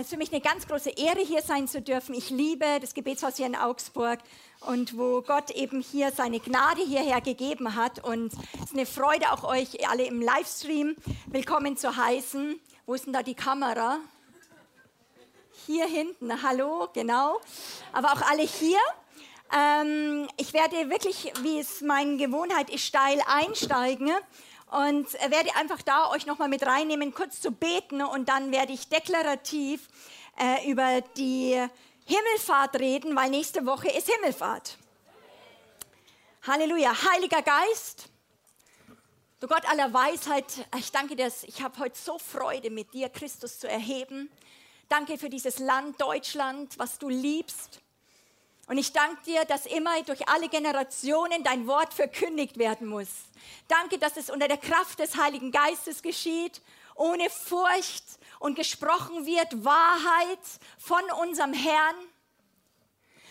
Es ist für mich eine ganz große Ehre, hier sein zu dürfen. Ich liebe das Gebetshaus hier in Augsburg und wo Gott eben hier seine Gnade hierher gegeben hat. Und es ist eine Freude, auch euch alle im Livestream willkommen zu heißen. Wo ist denn da die Kamera? Hier hinten, hallo, genau. Aber auch alle hier. Ähm, ich werde wirklich, wie es meine Gewohnheit ist, steil einsteigen und werde einfach da euch nochmal mit reinnehmen, kurz zu beten und dann werde ich deklarativ äh, über die Himmelfahrt reden, weil nächste Woche ist Himmelfahrt. Halleluja. Heiliger Geist, du Gott aller Weisheit, ich danke dir, ich habe heute so Freude mit dir, Christus zu erheben. Danke für dieses Land Deutschland, was du liebst. Und ich danke dir, dass immer durch alle Generationen dein Wort verkündigt werden muss. Danke, dass es unter der Kraft des Heiligen Geistes geschieht, ohne Furcht und gesprochen wird Wahrheit von unserem Herrn.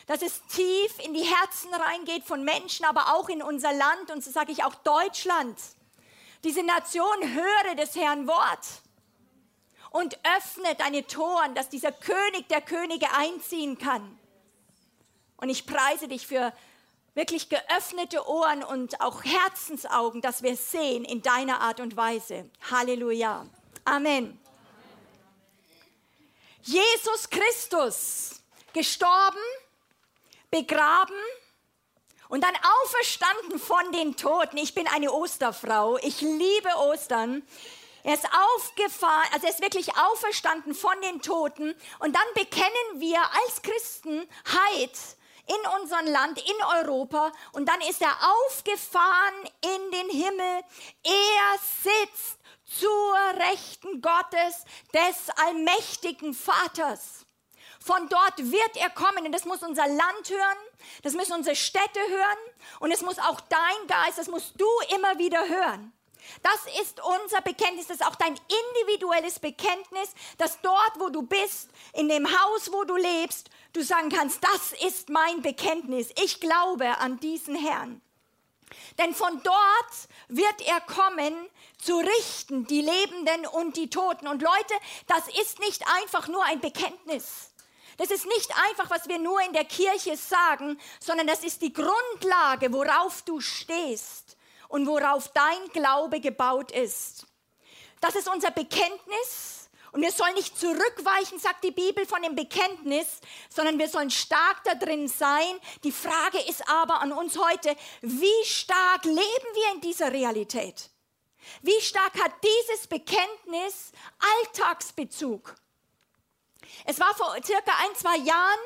Dass es tief in die Herzen reingeht von Menschen, aber auch in unser Land und so sage ich auch Deutschland. Diese Nation höre des Herrn Wort und öffne deine Toren, dass dieser König der Könige einziehen kann. Und ich preise dich für wirklich geöffnete Ohren und auch Herzensaugen, dass wir sehen in deiner Art und Weise. Halleluja. Amen. Jesus Christus, gestorben, begraben und dann auferstanden von den Toten. Ich bin eine Osterfrau. Ich liebe Ostern. Er ist aufgefahren, also er ist wirklich auferstanden von den Toten. Und dann bekennen wir als Christen Heid in unserem Land, in Europa. Und dann ist er aufgefahren in den Himmel. Er sitzt zur Rechten Gottes, des allmächtigen Vaters. Von dort wird er kommen und das muss unser Land hören, das müssen unsere Städte hören und es muss auch dein Geist, das musst du immer wieder hören. Das ist unser Bekenntnis, das ist auch dein individuelles Bekenntnis, dass dort, wo du bist, in dem Haus, wo du lebst, du sagen kannst, das ist mein Bekenntnis. Ich glaube an diesen Herrn. Denn von dort wird er kommen, zu richten die Lebenden und die Toten. Und Leute, das ist nicht einfach nur ein Bekenntnis. Das ist nicht einfach, was wir nur in der Kirche sagen, sondern das ist die Grundlage, worauf du stehst und worauf dein Glaube gebaut ist. Das ist unser Bekenntnis. Und wir sollen nicht zurückweichen, sagt die Bibel, von dem Bekenntnis, sondern wir sollen stark da drin sein. Die Frage ist aber an uns heute, wie stark leben wir in dieser Realität? Wie stark hat dieses Bekenntnis Alltagsbezug? Es war vor circa ein, zwei Jahren,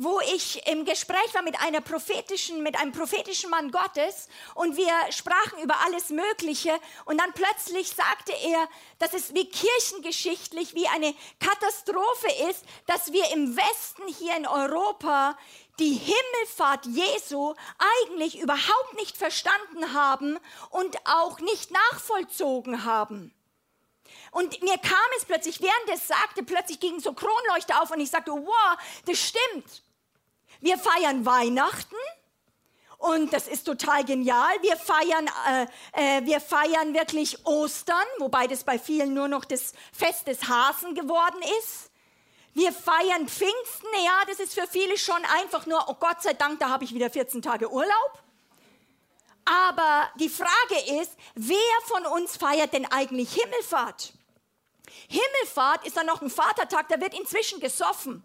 wo ich im Gespräch war mit einer prophetischen, mit einem prophetischen Mann Gottes und wir sprachen über alles Mögliche und dann plötzlich sagte er, dass es wie kirchengeschichtlich, wie eine Katastrophe ist, dass wir im Westen hier in Europa die Himmelfahrt Jesu eigentlich überhaupt nicht verstanden haben und auch nicht nachvollzogen haben. Und mir kam es plötzlich, während es sagte, plötzlich gingen so Kronleuchter auf und ich sagte, wow, das stimmt. Wir feiern Weihnachten und das ist total genial. Wir feiern, äh, äh, wir feiern wirklich Ostern, wobei das bei vielen nur noch das Fest des Hasen geworden ist. Wir feiern Pfingsten, ja, das ist für viele schon einfach nur, oh Gott sei Dank, da habe ich wieder 14 Tage Urlaub. Aber die Frage ist, wer von uns feiert denn eigentlich Himmelfahrt? Himmelfahrt ist dann noch ein Vatertag, da wird inzwischen gesoffen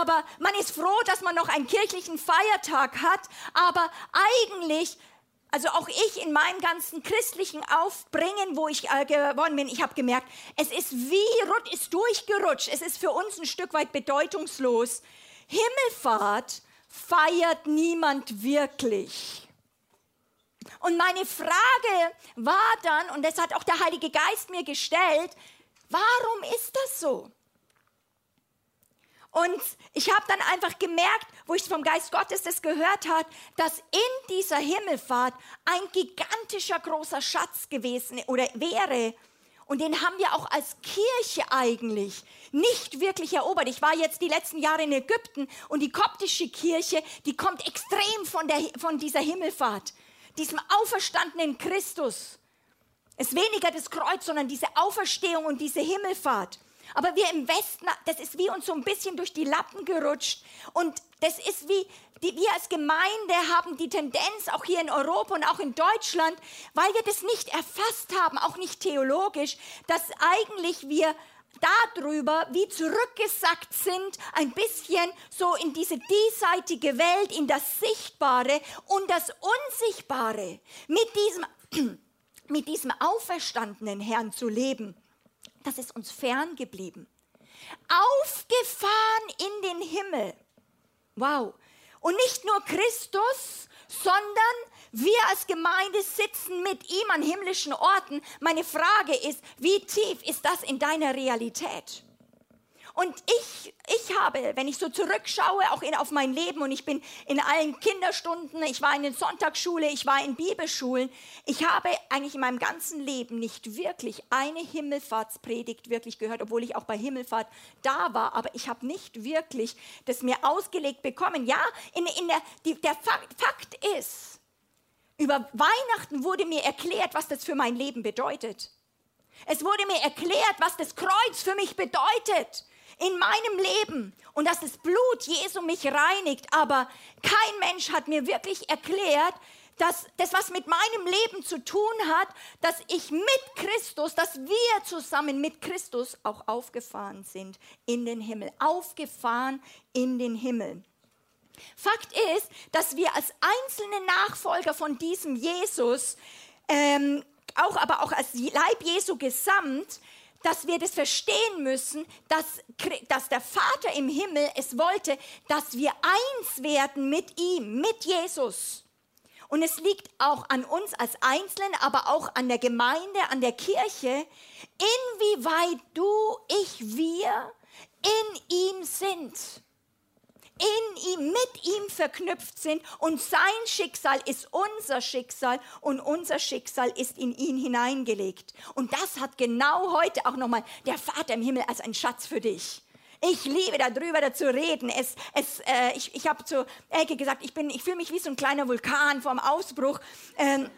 aber man ist froh, dass man noch einen kirchlichen Feiertag hat, aber eigentlich also auch ich in meinem ganzen christlichen Aufbringen, wo ich äh, geworden bin, ich habe gemerkt, es ist wie ist durchgerutscht. Es ist für uns ein Stück weit bedeutungslos. Himmelfahrt feiert niemand wirklich. Und meine Frage war dann, und das hat auch der Heilige Geist mir gestellt, warum ist das so? Und ich habe dann einfach gemerkt, wo ich vom Geist Gottes das gehört hat, dass in dieser Himmelfahrt ein gigantischer großer Schatz gewesen oder wäre. Und den haben wir auch als Kirche eigentlich nicht wirklich erobert. Ich war jetzt die letzten Jahre in Ägypten und die koptische Kirche, die kommt extrem von, der, von dieser Himmelfahrt, diesem auferstandenen Christus. Es ist weniger das Kreuz, sondern diese Auferstehung und diese Himmelfahrt. Aber wir im Westen, das ist wie uns so ein bisschen durch die Lappen gerutscht. Und das ist wie, die, wir als Gemeinde haben die Tendenz, auch hier in Europa und auch in Deutschland, weil wir das nicht erfasst haben, auch nicht theologisch, dass eigentlich wir darüber wie zurückgesackt sind, ein bisschen so in diese diesseitige Welt, in das Sichtbare und das Unsichtbare, mit diesem, mit diesem auferstandenen Herrn zu leben. Das ist uns fern geblieben. Aufgefahren in den Himmel. Wow. Und nicht nur Christus, sondern wir als Gemeinde sitzen mit ihm an himmlischen Orten. Meine Frage ist, wie tief ist das in deiner Realität? Und ich, ich habe, wenn ich so zurückschaue, auch in, auf mein Leben, und ich bin in allen Kinderstunden, ich war in der Sonntagsschule, ich war in Bibelschulen, ich habe eigentlich in meinem ganzen Leben nicht wirklich eine Himmelfahrtspredigt wirklich gehört, obwohl ich auch bei Himmelfahrt da war, aber ich habe nicht wirklich das mir ausgelegt bekommen. Ja, in, in der, die, der Fakt, Fakt ist, über Weihnachten wurde mir erklärt, was das für mein Leben bedeutet. Es wurde mir erklärt, was das Kreuz für mich bedeutet in meinem Leben und dass das Blut Jesu mich reinigt. Aber kein Mensch hat mir wirklich erklärt, dass das, was mit meinem Leben zu tun hat, dass ich mit Christus, dass wir zusammen mit Christus auch aufgefahren sind in den Himmel. Aufgefahren in den Himmel. Fakt ist, dass wir als einzelne Nachfolger von diesem Jesus, ähm, auch, aber auch als Leib Jesu gesamt, dass wir das verstehen müssen, dass, dass der Vater im Himmel es wollte, dass wir eins werden mit ihm, mit Jesus. Und es liegt auch an uns als Einzelnen, aber auch an der Gemeinde, an der Kirche, inwieweit du, ich, wir in ihm sind in ihm, mit ihm verknüpft sind und sein Schicksal ist unser Schicksal und unser Schicksal ist in ihn hineingelegt. Und das hat genau heute auch nochmal der Vater im Himmel als ein Schatz für dich. Ich liebe darüber zu reden. Es, es, äh, ich ich habe zu Elke gesagt, ich, ich fühle mich wie so ein kleiner Vulkan vor dem Ausbruch. Ähm,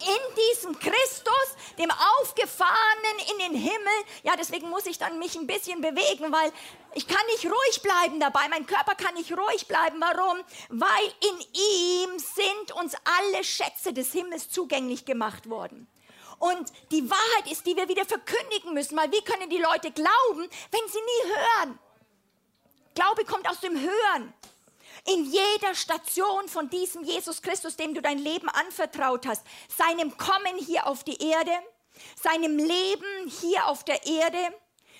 in diesem Christus, dem Aufgefahrenen in den Himmel. Ja, deswegen muss ich dann mich ein bisschen bewegen, weil ich kann nicht ruhig bleiben dabei. Mein Körper kann nicht ruhig bleiben. Warum? Weil in ihm sind uns alle Schätze des Himmels zugänglich gemacht worden. Und die Wahrheit ist, die wir wieder verkündigen müssen, weil wie können die Leute glauben, wenn sie nie hören? Glaube kommt aus dem Hören in jeder Station von diesem Jesus Christus, dem du dein Leben anvertraut hast, seinem Kommen hier auf die Erde, seinem Leben hier auf der Erde,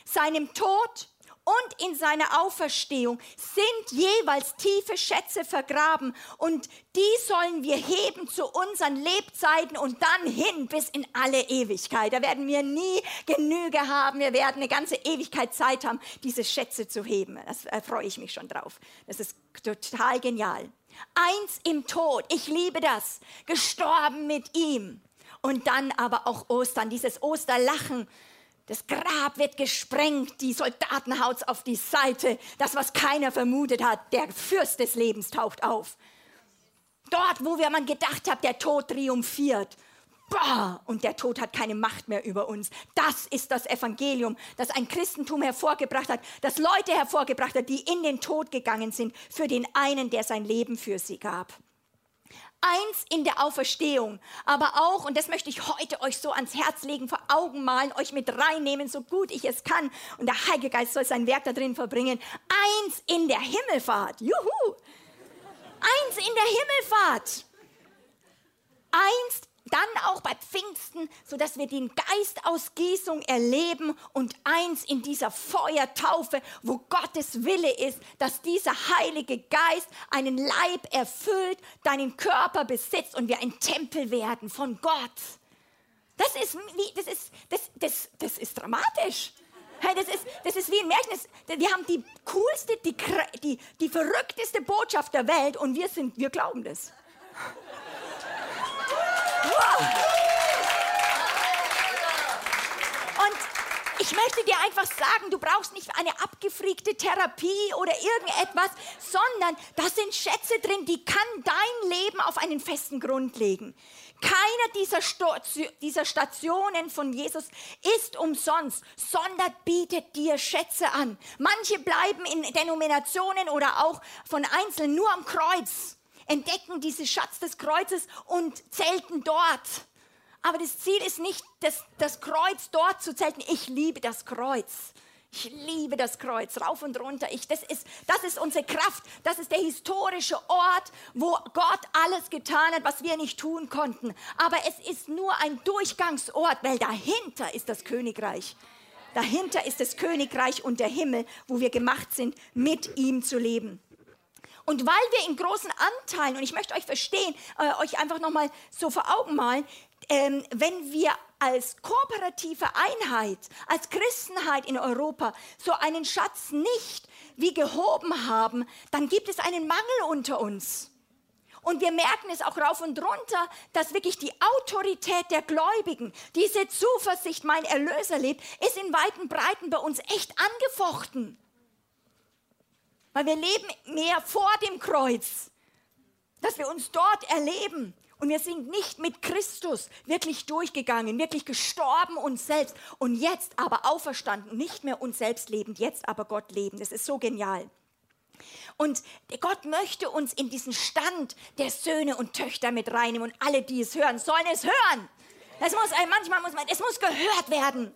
seinem Tod und in seiner Auferstehung sind jeweils tiefe Schätze vergraben und die sollen wir heben zu unseren Lebzeiten und dann hin bis in alle Ewigkeit. Da werden wir nie Genüge haben. Wir werden eine ganze Ewigkeit Zeit haben, diese Schätze zu heben. Da freue ich mich schon drauf. Das ist total genial. Eins im Tod, ich liebe das, gestorben mit ihm. Und dann aber auch Ostern, dieses Osterlachen das Grab wird gesprengt, die Soldaten haut's auf die Seite. Das, was keiner vermutet hat, der Fürst des Lebens taucht auf. Dort, wo wir man gedacht hat, der Tod triumphiert. Bah, und der Tod hat keine Macht mehr über uns. Das ist das Evangelium, das ein Christentum hervorgebracht hat, das Leute hervorgebracht hat, die in den Tod gegangen sind für den einen, der sein Leben für sie gab. Eins in der Auferstehung, aber auch, und das möchte ich heute euch so ans Herz legen, vor Augen malen, euch mit reinnehmen, so gut ich es kann. Und der Heilige Geist soll sein Werk da drin verbringen. Eins in der Himmelfahrt. Juhu! Eins in der Himmelfahrt. Eins dann auch bei Pfingsten, sodass wir den Geistausgießung erleben und eins in dieser Feuertaufe, wo Gottes Wille ist, dass dieser Heilige Geist einen Leib erfüllt, deinen Körper besitzt und wir ein Tempel werden von Gott. Das ist, das ist, das, das, das ist dramatisch. Hey, das, ist, das ist wie ein Märchen. wir haben die coolste, die, die, die verrückteste Botschaft der Welt und wir, sind, wir glauben das. Und ich möchte dir einfach sagen, du brauchst nicht eine abgefriegte Therapie oder irgendetwas, sondern da sind Schätze drin, die kann dein Leben auf einen festen Grund legen. Keiner dieser, dieser Stationen von Jesus ist umsonst, sondern bietet dir Schätze an. Manche bleiben in Denominationen oder auch von Einzelnen nur am Kreuz, entdecken diesen Schatz des Kreuzes und zelten dort. Aber das Ziel ist nicht, das, das Kreuz dort zu zelten. Ich liebe das Kreuz. Ich liebe das Kreuz rauf und runter. Ich, das, ist, das ist unsere Kraft. Das ist der historische Ort, wo Gott alles getan hat, was wir nicht tun konnten. Aber es ist nur ein Durchgangsort, weil dahinter ist das Königreich. Dahinter ist das Königreich und der Himmel, wo wir gemacht sind, mit ihm zu leben. Und weil wir in großen Anteilen, und ich möchte euch verstehen, äh, euch einfach nochmal so vor Augen malen, ähm, wenn wir als kooperative Einheit, als Christenheit in Europa so einen Schatz nicht wie gehoben haben, dann gibt es einen Mangel unter uns. Und wir merken es auch rauf und runter, dass wirklich die Autorität der Gläubigen, diese Zuversicht, mein Erlöser lebt, ist in weiten Breiten bei uns echt angefochten. Weil wir leben mehr vor dem Kreuz, dass wir uns dort erleben. Und wir sind nicht mit Christus wirklich durchgegangen, wirklich gestorben uns selbst und jetzt aber auferstanden, nicht mehr uns selbst lebend, jetzt aber Gott leben. Das ist so genial. Und Gott möchte uns in diesen Stand der Söhne und Töchter mit reinnehmen und alle, die es hören, sollen es hören. Es muss, manchmal muss man, es muss gehört werden.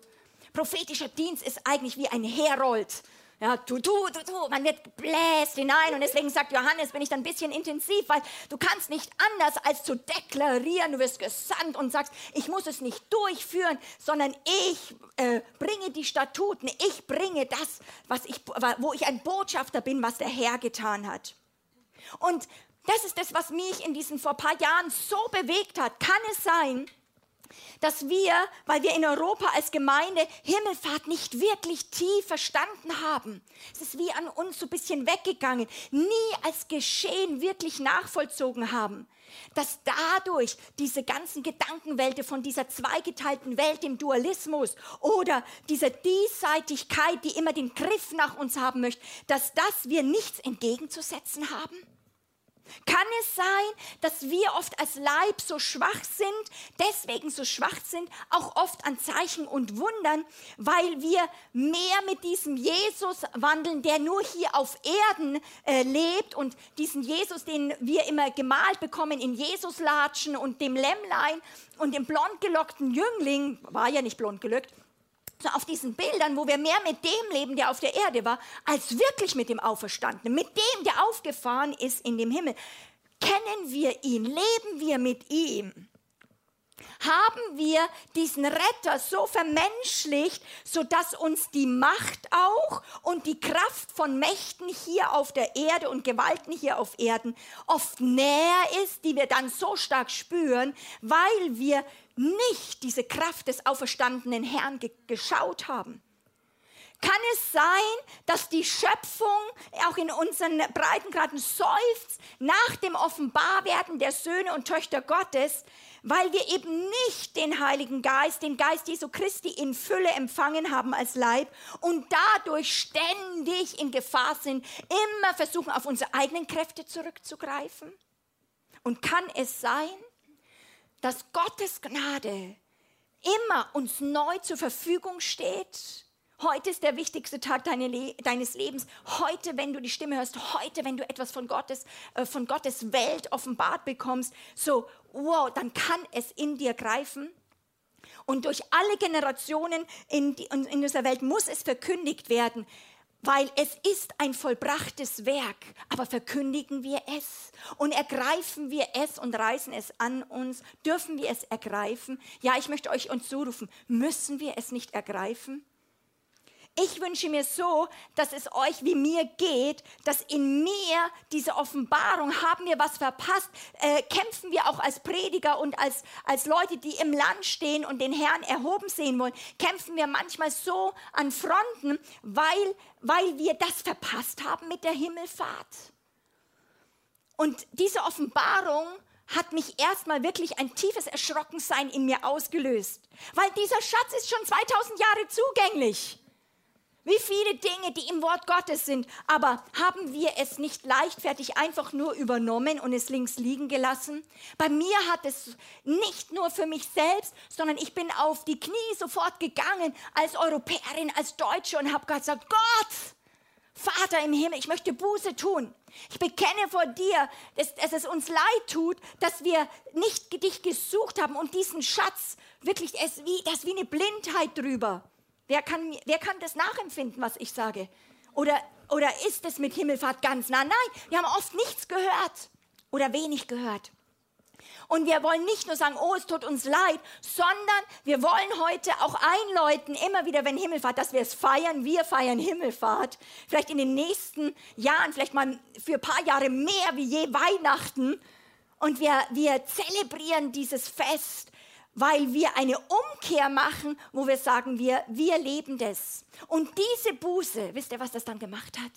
Prophetischer Dienst ist eigentlich wie ein Herold. Ja, tu, tu, tu, tu. Man wird gebläst hinein und deswegen sagt Johannes, bin ich dann ein bisschen intensiv, weil du kannst nicht anders als zu deklarieren. Du wirst gesandt und sagst, ich muss es nicht durchführen, sondern ich äh, bringe die Statuten. Ich bringe das, was ich, wo ich ein Botschafter bin, was der Herr getan hat. Und das ist das, was mich in diesen vor paar Jahren so bewegt hat. Kann es sein, dass wir, weil wir in Europa als Gemeinde Himmelfahrt nicht wirklich tief verstanden haben. Es ist wie an uns so ein bisschen weggegangen, nie als Geschehen wirklich nachvollzogen haben. Dass dadurch diese ganzen Gedankenwelte von dieser zweigeteilten Welt, dem Dualismus oder dieser Diesseitigkeit, die immer den Griff nach uns haben möchte, dass das wir nichts entgegenzusetzen haben? Kann es sein, dass wir oft als Leib so schwach sind, deswegen so schwach sind, auch oft an Zeichen und Wundern, weil wir mehr mit diesem Jesus wandeln, der nur hier auf Erden äh, lebt und diesen Jesus, den wir immer gemalt bekommen in Jesuslatschen und dem Lämmlein und dem blond gelockten Jüngling, war ja nicht blond gelockt, so auf diesen Bildern, wo wir mehr mit dem leben, der auf der Erde war, als wirklich mit dem Auferstandenen, mit dem, der aufgefahren ist in dem Himmel. Kennen wir ihn? Leben wir mit ihm? haben wir diesen Retter so vermenschlicht, sodass uns die Macht auch und die Kraft von Mächten hier auf der Erde und Gewalten hier auf Erden oft näher ist, die wir dann so stark spüren, weil wir nicht diese Kraft des auferstandenen Herrn ge geschaut haben. Kann es sein, dass die Schöpfung auch in unseren Breitengraden seufzt nach dem Offenbarwerden der Söhne und Töchter Gottes, weil wir eben nicht den Heiligen Geist, den Geist Jesu Christi in Fülle empfangen haben als Leib und dadurch ständig in Gefahr sind, immer versuchen, auf unsere eigenen Kräfte zurückzugreifen? Und kann es sein, dass Gottes Gnade immer uns neu zur Verfügung steht? Heute ist der wichtigste Tag deines Lebens. Heute, wenn du die Stimme hörst, heute, wenn du etwas von Gottes, äh, von Gottes Welt offenbart bekommst, so, wow, dann kann es in dir greifen. Und durch alle Generationen in, die, in dieser Welt muss es verkündigt werden, weil es ist ein vollbrachtes Werk, aber verkündigen wir es und ergreifen wir es und reißen es an uns, dürfen wir es ergreifen? Ja, ich möchte euch uns zurufen, müssen wir es nicht ergreifen? Ich wünsche mir so, dass es euch wie mir geht, dass in mir diese Offenbarung, haben wir was verpasst, äh, kämpfen wir auch als Prediger und als, als Leute, die im Land stehen und den Herrn erhoben sehen wollen, kämpfen wir manchmal so an Fronten, weil, weil wir das verpasst haben mit der Himmelfahrt. Und diese Offenbarung hat mich erstmal wirklich ein tiefes Erschrockensein in mir ausgelöst, weil dieser Schatz ist schon 2000 Jahre zugänglich. Wie viele Dinge, die im Wort Gottes sind, aber haben wir es nicht leichtfertig einfach nur übernommen und es links liegen gelassen? Bei mir hat es nicht nur für mich selbst, sondern ich bin auf die Knie sofort gegangen als Europäerin, als Deutsche und habe gesagt, Gott, Vater im Himmel, ich möchte Buße tun. Ich bekenne vor dir, dass, dass, es uns leid tut, dass wir nicht dich gesucht haben und diesen Schatz, wirklich, es wie, ist wie eine Blindheit drüber. Wer kann, wer kann das nachempfinden, was ich sage? Oder, oder ist es mit Himmelfahrt ganz nah? Nein, wir haben oft nichts gehört oder wenig gehört. Und wir wollen nicht nur sagen, oh, es tut uns leid, sondern wir wollen heute auch einläuten, immer wieder, wenn Himmelfahrt, dass wir es feiern. Wir feiern Himmelfahrt. Vielleicht in den nächsten Jahren, vielleicht mal für ein paar Jahre mehr wie je Weihnachten. Und wir, wir zelebrieren dieses Fest weil wir eine Umkehr machen, wo wir sagen, wir, wir leben das. Und diese Buße, wisst ihr, was das dann gemacht hat?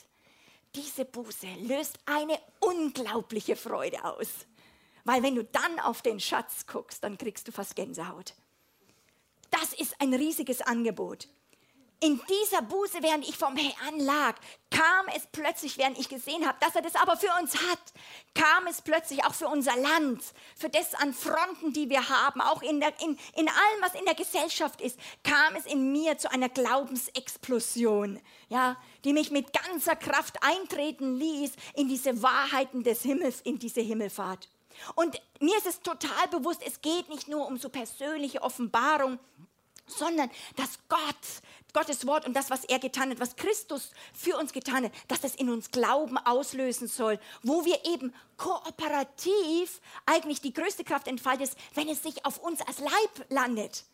Diese Buße löst eine unglaubliche Freude aus. Weil wenn du dann auf den Schatz guckst, dann kriegst du fast Gänsehaut. Das ist ein riesiges Angebot in dieser Buße, während ich vom Herrn lag, kam es plötzlich, während ich gesehen habe, dass er das aber für uns hat, kam es plötzlich auch für unser Land, für das an Fronten, die wir haben, auch in, der, in, in allem, was in der Gesellschaft ist, kam es in mir zu einer Glaubensexplosion, ja, die mich mit ganzer Kraft eintreten ließ in diese Wahrheiten des Himmels, in diese Himmelfahrt. Und mir ist es total bewusst, es geht nicht nur um so persönliche Offenbarung, sondern dass Gott, Gottes Wort und das, was er getan hat, was Christus für uns getan hat, dass das in uns Glauben auslösen soll, wo wir eben kooperativ eigentlich die größte Kraft entfaltet, wenn es sich auf uns als Leib landet.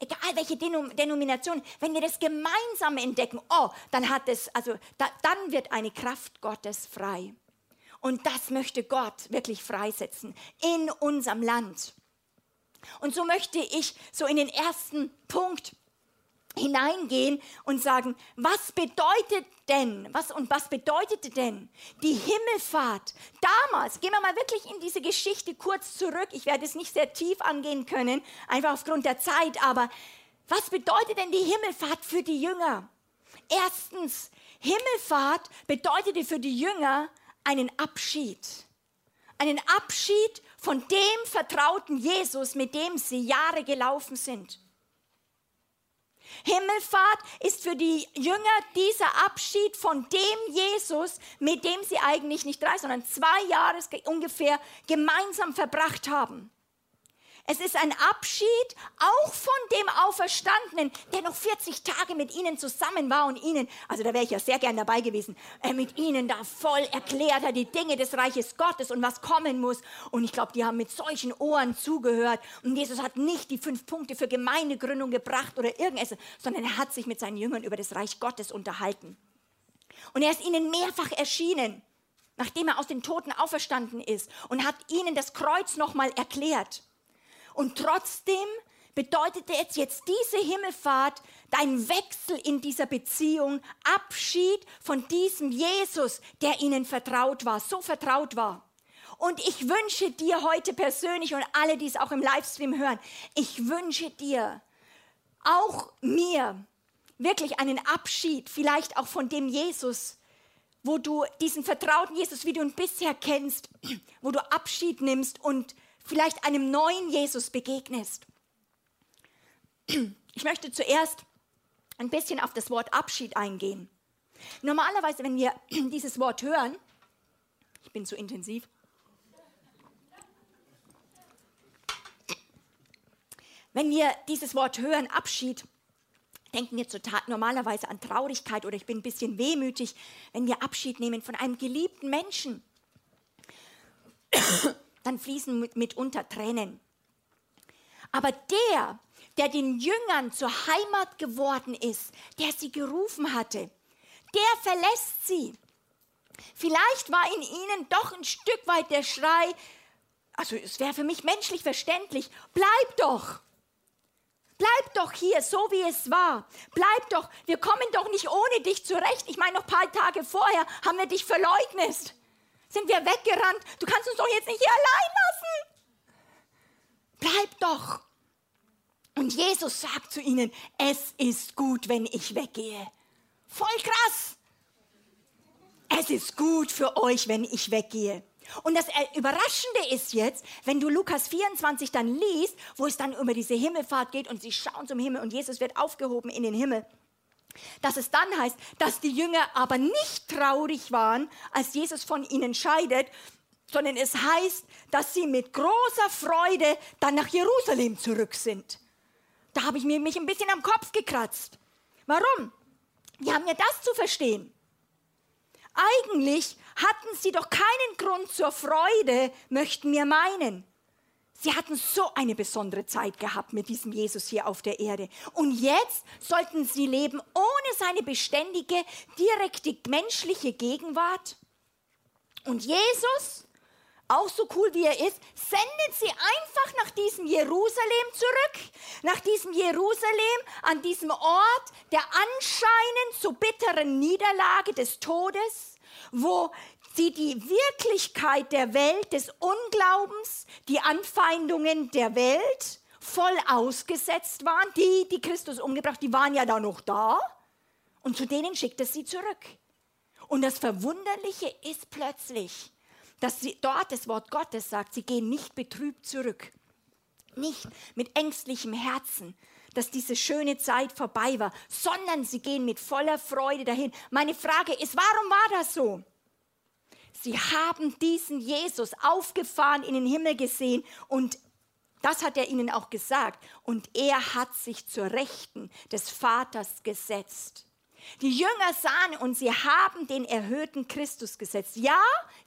Egal welche Denomination, wenn wir das gemeinsam entdecken, oh, dann hat es, also da, dann wird eine Kraft Gottes frei. Und das möchte Gott wirklich freisetzen in unserem Land. Und so möchte ich so in den ersten Punkt hineingehen und sagen, was bedeutet denn, was und was bedeutete denn die Himmelfahrt damals? Gehen wir mal wirklich in diese Geschichte kurz zurück. Ich werde es nicht sehr tief angehen können, einfach aufgrund der Zeit, aber was bedeutet denn die Himmelfahrt für die Jünger? Erstens, Himmelfahrt bedeutete für die Jünger einen Abschied. Einen Abschied von dem vertrauten Jesus, mit dem sie Jahre gelaufen sind. Himmelfahrt ist für die Jünger dieser Abschied von dem Jesus, mit dem sie eigentlich nicht drei, sondern zwei Jahre ungefähr gemeinsam verbracht haben. Es ist ein Abschied auch von dem Auferstandenen, der noch 40 Tage mit ihnen zusammen war und ihnen, also da wäre ich ja sehr gern dabei gewesen, äh, mit ihnen da voll erklärt hat, die Dinge des Reiches Gottes und was kommen muss. Und ich glaube, die haben mit solchen Ohren zugehört. Und Jesus hat nicht die fünf Punkte für Gemeindegründung gebracht oder irgendetwas, sondern er hat sich mit seinen Jüngern über das Reich Gottes unterhalten. Und er ist ihnen mehrfach erschienen, nachdem er aus den Toten auferstanden ist und hat ihnen das Kreuz nochmal erklärt. Und trotzdem bedeutete jetzt, jetzt diese Himmelfahrt dein Wechsel in dieser Beziehung, Abschied von diesem Jesus, der ihnen vertraut war, so vertraut war. Und ich wünsche dir heute persönlich und alle, die es auch im Livestream hören, ich wünsche dir, auch mir, wirklich einen Abschied, vielleicht auch von dem Jesus, wo du diesen vertrauten Jesus, wie du ihn bisher kennst, wo du Abschied nimmst und vielleicht einem neuen Jesus begegnest. Ich möchte zuerst ein bisschen auf das Wort Abschied eingehen. Normalerweise, wenn wir dieses Wort hören, ich bin zu intensiv, wenn wir dieses Wort hören, Abschied, denken wir normalerweise an Traurigkeit oder ich bin ein bisschen wehmütig, wenn wir Abschied nehmen von einem geliebten Menschen dann fließen mitunter Tränen. Aber der, der den Jüngern zur Heimat geworden ist, der sie gerufen hatte, der verlässt sie. Vielleicht war in ihnen doch ein Stück weit der Schrei, also es wäre für mich menschlich verständlich, bleib doch. Bleib doch hier, so wie es war. Bleib doch, wir kommen doch nicht ohne dich zurecht. Ich meine, noch ein paar Tage vorher haben wir dich verleugnet sind wir weggerannt. Du kannst uns doch jetzt nicht hier allein lassen. Bleib doch. Und Jesus sagt zu ihnen, es ist gut, wenn ich weggehe. Voll krass. Es ist gut für euch, wenn ich weggehe. Und das Überraschende ist jetzt, wenn du Lukas 24 dann liest, wo es dann über diese Himmelfahrt geht und sie schauen zum Himmel und Jesus wird aufgehoben in den Himmel, dass es dann heißt, dass die Jünger aber nicht traurig waren, als Jesus von ihnen scheidet, sondern es heißt, dass sie mit großer Freude dann nach Jerusalem zurück sind. Da habe ich mir mich ein bisschen am Kopf gekratzt. Warum? Die haben ja das zu verstehen. Eigentlich hatten sie doch keinen Grund zur Freude, möchten wir meinen. Sie hatten so eine besondere Zeit gehabt mit diesem Jesus hier auf der Erde. Und jetzt sollten sie leben ohne seine beständige, direkte menschliche Gegenwart. Und Jesus, auch so cool wie er ist, sendet sie einfach nach diesem Jerusalem zurück. Nach diesem Jerusalem, an diesem Ort der anscheinend so bitteren Niederlage des Todes, wo sie die Wirklichkeit der Welt, des Unglaubens, die Anfeindungen der Welt voll ausgesetzt waren. Die, die Christus umgebracht, die waren ja da noch da. Und zu denen schickt es sie zurück. Und das Verwunderliche ist plötzlich, dass sie dort das Wort Gottes sagt, sie gehen nicht betrübt zurück. Nicht mit ängstlichem Herzen, dass diese schöne Zeit vorbei war, sondern sie gehen mit voller Freude dahin. Meine Frage ist, warum war das so? Sie haben diesen Jesus aufgefahren in den Himmel gesehen und das hat er ihnen auch gesagt. Und er hat sich zur Rechten des Vaters gesetzt. Die Jünger sahen und sie haben den erhöhten Christus gesetzt. Ja,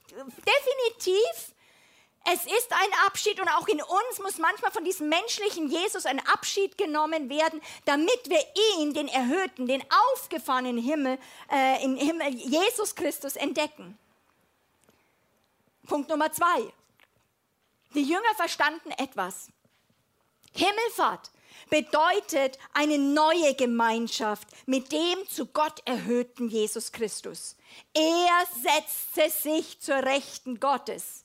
definitiv. Es ist ein Abschied und auch in uns muss manchmal von diesem menschlichen Jesus ein Abschied genommen werden, damit wir ihn, den erhöhten, den aufgefahrenen Himmel, äh, im Himmel, Jesus Christus entdecken. Punkt Nummer zwei. Die Jünger verstanden etwas. Himmelfahrt bedeutet eine neue Gemeinschaft mit dem zu Gott erhöhten Jesus Christus. Er setzte sich zur Rechten Gottes.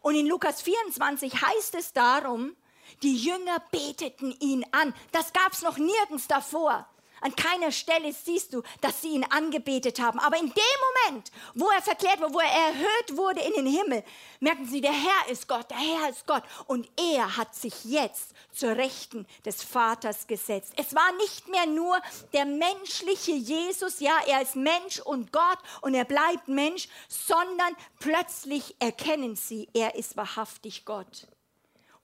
Und in Lukas 24 heißt es darum, die Jünger beteten ihn an. Das gab es noch nirgends davor. An keiner Stelle siehst du, dass sie ihn angebetet haben. Aber in dem Moment, wo er verklärt wurde, wo er erhöht wurde in den Himmel, merken sie, der Herr ist Gott, der Herr ist Gott. Und er hat sich jetzt zur Rechten des Vaters gesetzt. Es war nicht mehr nur der menschliche Jesus, ja, er ist Mensch und Gott und er bleibt Mensch, sondern plötzlich erkennen sie, er ist wahrhaftig Gott.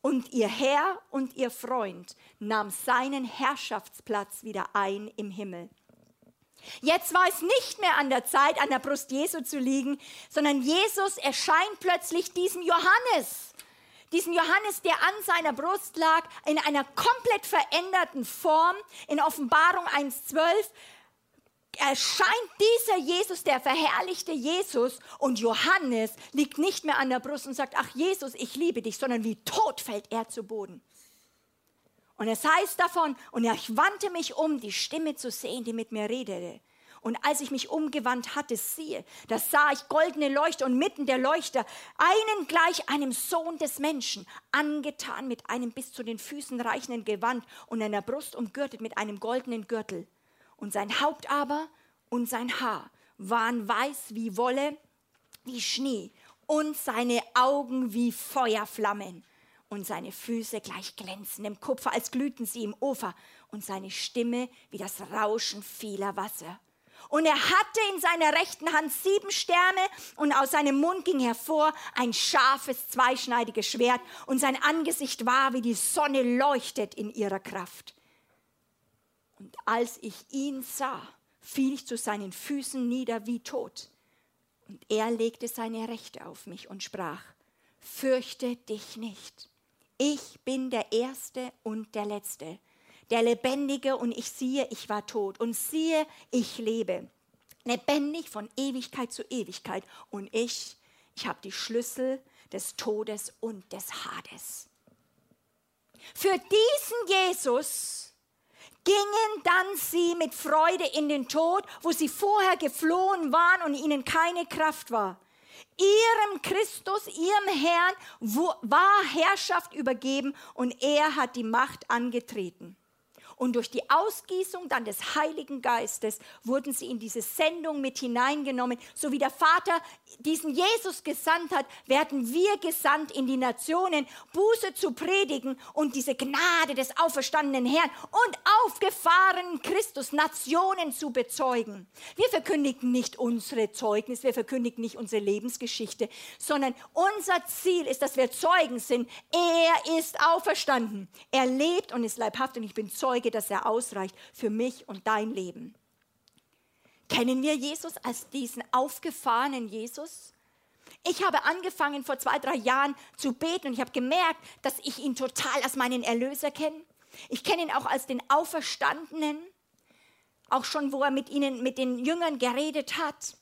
Und ihr Herr und ihr Freund nahm seinen Herrschaftsplatz wieder ein im Himmel. Jetzt war es nicht mehr an der Zeit, an der Brust Jesu zu liegen, sondern Jesus erscheint plötzlich diesem Johannes. Diesem Johannes, der an seiner Brust lag, in einer komplett veränderten Form. In Offenbarung 1.12 erscheint dieser Jesus, der verherrlichte Jesus, und Johannes liegt nicht mehr an der Brust und sagt, ach Jesus, ich liebe dich, sondern wie tot fällt er zu Boden. Und es heißt davon, und ich wandte mich um, die Stimme zu sehen, die mit mir redete. Und als ich mich umgewandt hatte, siehe, da sah ich goldene Leuchter und mitten der Leuchter einen gleich einem Sohn des Menschen, angetan mit einem bis zu den Füßen reichenden Gewand und einer Brust umgürtet mit einem goldenen Gürtel und sein Haupt aber und sein Haar waren weiß wie Wolle, wie Schnee und seine Augen wie Feuerflammen und seine Füße gleich glänzendem Kupfer, als glühten sie im Ofer und seine Stimme wie das Rauschen vieler Wasser. Und er hatte in seiner rechten Hand sieben Sterne und aus seinem Mund ging hervor ein scharfes, zweischneidiges Schwert und sein Angesicht war wie die Sonne leuchtet in ihrer Kraft. Und als ich ihn sah, fiel ich zu seinen Füßen nieder wie tot. Und er legte seine Rechte auf mich und sprach, fürchte dich nicht. Ich bin der Erste und der Letzte, der Lebendige und ich siehe, ich war tot und siehe, ich lebe, lebendig von Ewigkeit zu Ewigkeit und ich, ich habe die Schlüssel des Todes und des Hades. Für diesen Jesus gingen dann sie mit Freude in den Tod, wo sie vorher geflohen waren und ihnen keine Kraft war. Ihrem Christus, ihrem Herrn war Herrschaft übergeben und er hat die Macht angetreten. Und durch die Ausgießung dann des Heiligen Geistes wurden sie in diese Sendung mit hineingenommen. So wie der Vater diesen Jesus gesandt hat, werden wir gesandt in die Nationen, Buße zu predigen und diese Gnade des auferstandenen Herrn und aufgefahrenen Christus Nationen zu bezeugen. Wir verkündigen nicht unsere Zeugnis, wir verkündigen nicht unsere Lebensgeschichte, sondern unser Ziel ist, dass wir Zeugen sind. Er ist auferstanden. Er lebt und ist leibhaft und ich bin Zeuge, dass er ausreicht für mich und dein Leben. Kennen wir Jesus als diesen aufgefahrenen Jesus? Ich habe angefangen vor zwei, drei Jahren zu beten und ich habe gemerkt, dass ich ihn total als meinen Erlöser kenne. Ich kenne ihn auch als den Auferstandenen, auch schon, wo er mit ihnen, mit den Jüngern geredet hat.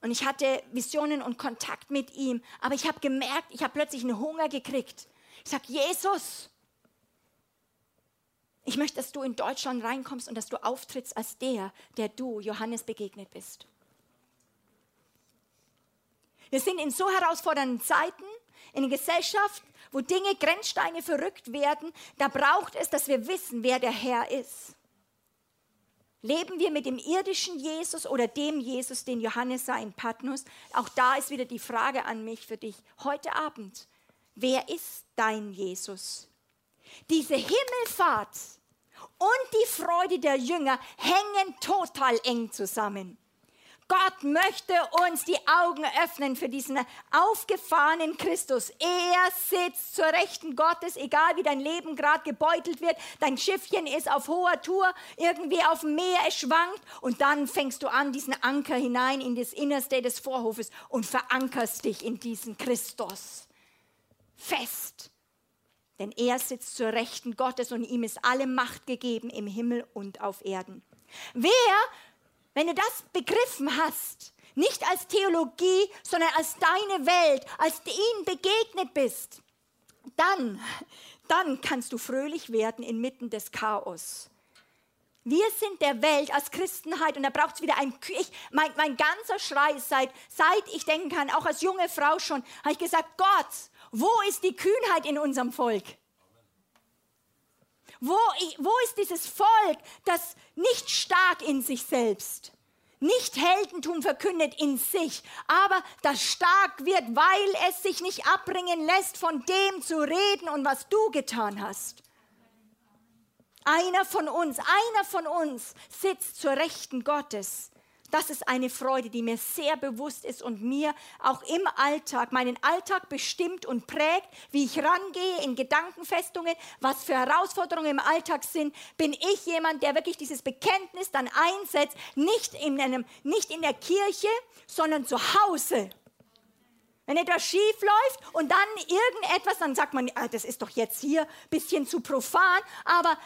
Und ich hatte Visionen und Kontakt mit ihm. Aber ich habe gemerkt, ich habe plötzlich einen Hunger gekriegt. Ich sage, Jesus, ich möchte, dass du in Deutschland reinkommst und dass du auftrittst als der, der du Johannes begegnet bist. Wir sind in so herausfordernden Zeiten, in einer Gesellschaft, wo Dinge, Grenzsteine verrückt werden. Da braucht es, dass wir wissen, wer der Herr ist. Leben wir mit dem irdischen Jesus oder dem Jesus, den Johannes sah in Patmos? Auch da ist wieder die Frage an mich für dich heute Abend. Wer ist dein Jesus? Diese Himmelfahrt und die Freude der Jünger hängen total eng zusammen. Gott möchte uns die Augen öffnen für diesen aufgefahrenen Christus. Er sitzt zur Rechten Gottes, egal wie dein Leben gerade gebeutelt wird. Dein Schiffchen ist auf hoher Tour, irgendwie auf dem Meer, es schwankt. Und dann fängst du an, diesen Anker hinein in das Innerste des Vorhofes und verankerst dich in diesen Christus. Fest. Denn er sitzt zur Rechten Gottes und ihm ist alle Macht gegeben im Himmel und auf Erden. Wer wenn du das begriffen hast, nicht als Theologie, sondern als deine Welt, als ihm begegnet bist, dann, dann kannst du fröhlich werden inmitten des Chaos. Wir sind der Welt als Christenheit und da braucht es wieder ein, ich, mein, mein ganzer Schrei seit, seit ich denken kann, auch als junge Frau schon, habe ich gesagt, Gott, wo ist die Kühnheit in unserem Volk? Wo, wo ist dieses Volk, das nicht stark in sich selbst, nicht Heldentum verkündet in sich, aber das stark wird, weil es sich nicht abbringen lässt, von dem zu reden und was du getan hast? Einer von uns, einer von uns sitzt zur Rechten Gottes das ist eine Freude, die mir sehr bewusst ist und mir auch im Alltag, meinen Alltag bestimmt und prägt, wie ich rangehe in Gedankenfestungen, was für Herausforderungen im Alltag sind. Bin ich jemand, der wirklich dieses Bekenntnis dann einsetzt, nicht in, einem, nicht in der Kirche, sondern zu Hause. Wenn etwas schief läuft und dann irgendetwas, dann sagt man, ah, das ist doch jetzt hier ein bisschen zu profan, aber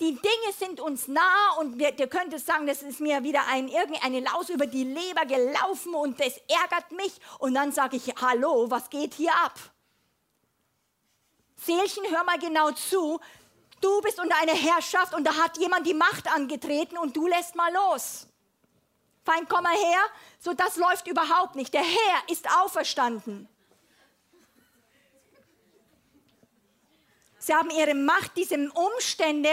die Dinge sind uns nah und wir, ihr könnt sagen, das ist mir wieder ein, irgendeine Laus über die Leber gelaufen und das ärgert mich. Und dann sage ich, hallo, was geht hier ab? Seelchen, hör mal genau zu. Du bist unter einer Herrschaft und da hat jemand die Macht angetreten und du lässt mal los. Feind, komm mal her. So, das läuft überhaupt nicht. Der Herr ist auferstanden. Sie haben ihre Macht, diese Umstände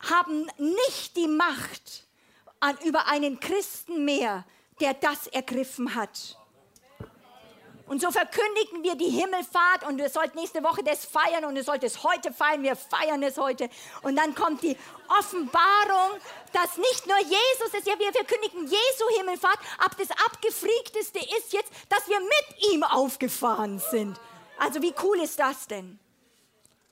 haben nicht die Macht an, über einen Christen mehr, der das ergriffen hat. Und so verkündigen wir die Himmelfahrt und ihr sollt nächste Woche das feiern und ihr sollt es heute feiern, wir feiern es heute. Und dann kommt die Offenbarung, dass nicht nur Jesus ist, ja wir verkündigen Jesu Himmelfahrt, aber das Abgefriegteste ist jetzt, dass wir mit ihm aufgefahren sind. Also wie cool ist das denn?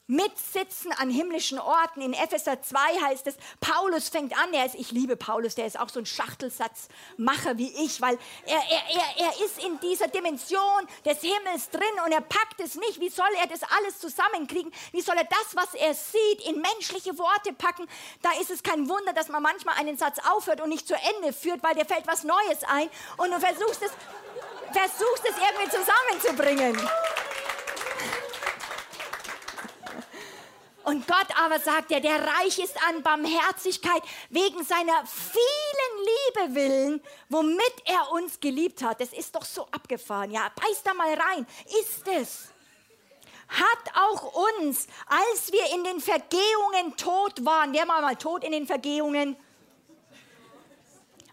Mitsitzen an himmlischen Orten. In Epheser 2 heißt es, Paulus fängt an, er ist, ich liebe Paulus, der ist auch so ein Schachtelsatzmacher wie ich, weil er, er, er, er ist in dieser Dimension des Himmels drin und er packt es nicht. Wie soll er das alles zusammenkriegen? Wie soll er das, was er sieht, in menschliche Worte packen? Da ist es kein Wunder, dass man manchmal einen Satz aufhört und nicht zu Ende führt, weil dir fällt was Neues ein und du versuchst es, versuchst es irgendwie zusammenzubringen. Und Gott aber sagt er, der reich ist an Barmherzigkeit wegen seiner vielen Liebe willen, womit er uns geliebt hat. Das ist doch so abgefahren. Ja, beiß da mal rein. Ist es? hat auch uns, als wir in den Vergehungen tot waren, wer war mal tot in den Vergehungen?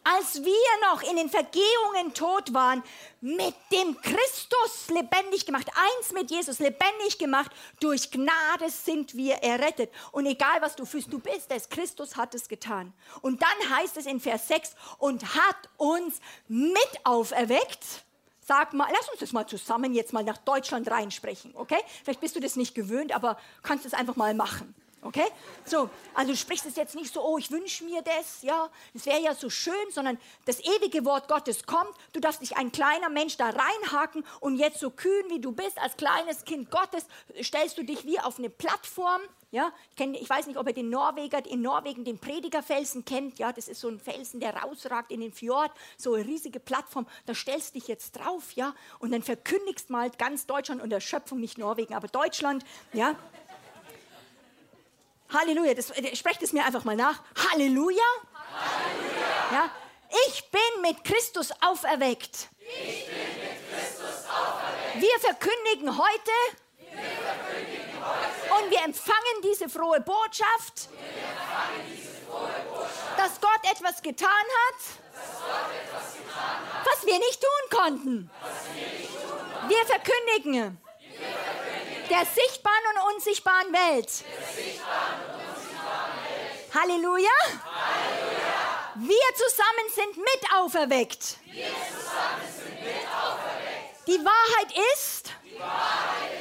Als wir noch in den Vergehungen tot waren, mit dem Christus lebendig gemacht, eins mit Jesus lebendig gemacht, durch Gnade sind wir errettet. Und egal was du fühlst, du bist es, Christus hat es getan. Und dann heißt es in Vers 6, und hat uns mit auferweckt. Sag mal, lass uns das mal zusammen jetzt mal nach Deutschland reinsprechen, okay? Vielleicht bist du das nicht gewöhnt, aber kannst es einfach mal machen. Okay? So, also du sprichst es jetzt nicht so, oh, ich wünsche mir das, ja, das wäre ja so schön, sondern das ewige Wort Gottes kommt. Du darfst dich ein kleiner Mensch da reinhaken und jetzt so kühn wie du bist, als kleines Kind Gottes, stellst du dich wie auf eine Plattform. Ja, ich, kenn, ich weiß nicht, ob ihr den Norweger in Norwegen den Predigerfelsen kennt. Ja, das ist so ein Felsen, der rausragt in den Fjord, so eine riesige Plattform. Da stellst du dich jetzt drauf, ja, und dann verkündigst mal ganz Deutschland und der Schöpfung, nicht Norwegen, aber Deutschland, ja. Halleluja, das, äh, sprecht es mir einfach mal nach. Halleluja. Halleluja. Ja, ich bin mit Christus auferweckt. Ich bin mit Christus auferweckt. Wir verkündigen heute, wir verkündigen heute und wir empfangen diese frohe Botschaft, diese frohe Botschaft dass, Gott etwas getan hat, etwas getan hat was wir nicht tun konnten. Wir, nicht tun konnten. wir verkündigen der sichtbaren und unsichtbaren Welt. Halleluja. Wir zusammen sind mit auferweckt. Die Wahrheit ist,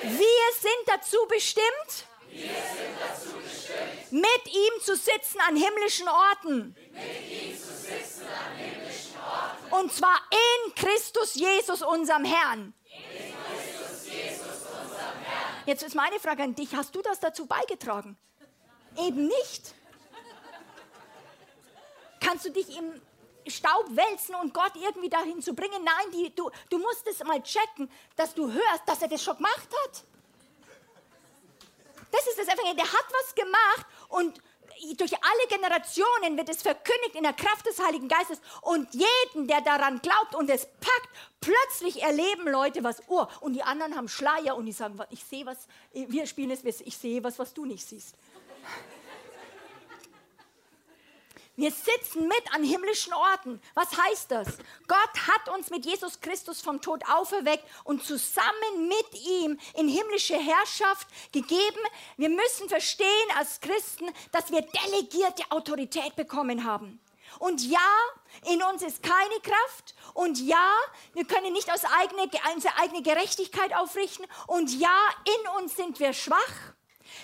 wir, sind dazu bestimmt. Mit ihm zu sitzen an himmlischen Orten. Und zwar in Christus Jesus, unserem Herrn. Jetzt ist meine Frage an dich, hast du das dazu beigetragen? Eben nicht. Kannst du dich im Staub wälzen und Gott irgendwie dahin zu bringen? Nein, die, du, du musst es mal checken, dass du hörst, dass er das schon gemacht hat. Das ist das Evangelium. Der hat was gemacht und durch alle Generationen wird es verkündigt in der Kraft des Heiligen Geistes und jeden, der daran glaubt und es packt, plötzlich erleben Leute was, oh, und die anderen haben Schleier und die sagen, ich sehe was, wir spielen es, ich sehe was, was du nicht siehst. Wir sitzen mit an himmlischen Orten. Was heißt das? Gott hat uns mit Jesus Christus vom Tod auferweckt und zusammen mit ihm in himmlische Herrschaft gegeben. Wir müssen verstehen als Christen, dass wir delegierte Autorität bekommen haben. Und ja, in uns ist keine Kraft. Und ja, wir können nicht aus eigene, unsere eigene Gerechtigkeit aufrichten. Und ja, in uns sind wir schwach.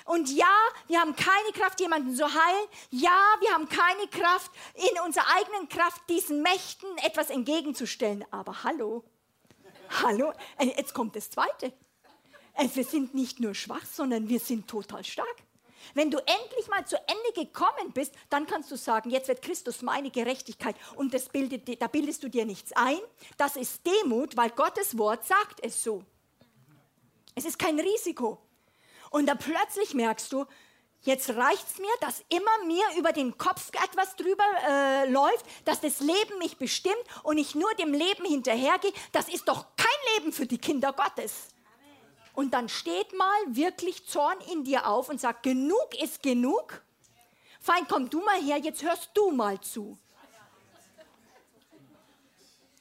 Und ja, wir haben keine Kraft, jemanden zu heilen. Ja, wir haben keine Kraft, in unserer eigenen Kraft diesen Mächten etwas entgegenzustellen. Aber hallo, hallo, äh, jetzt kommt das Zweite. Äh, wir sind nicht nur schwach, sondern wir sind total stark. Wenn du endlich mal zu Ende gekommen bist, dann kannst du sagen, jetzt wird Christus meine Gerechtigkeit und das bildet, da bildest du dir nichts ein. Das ist Demut, weil Gottes Wort sagt es so. Es ist kein Risiko. Und da plötzlich merkst du, jetzt reicht es mir, dass immer mir über den Kopf etwas drüber äh, läuft, dass das Leben mich bestimmt und ich nur dem Leben hinterhergehe. Das ist doch kein Leben für die Kinder Gottes. Und dann steht mal wirklich Zorn in dir auf und sagt, genug ist genug. Feind, komm du mal her, jetzt hörst du mal zu.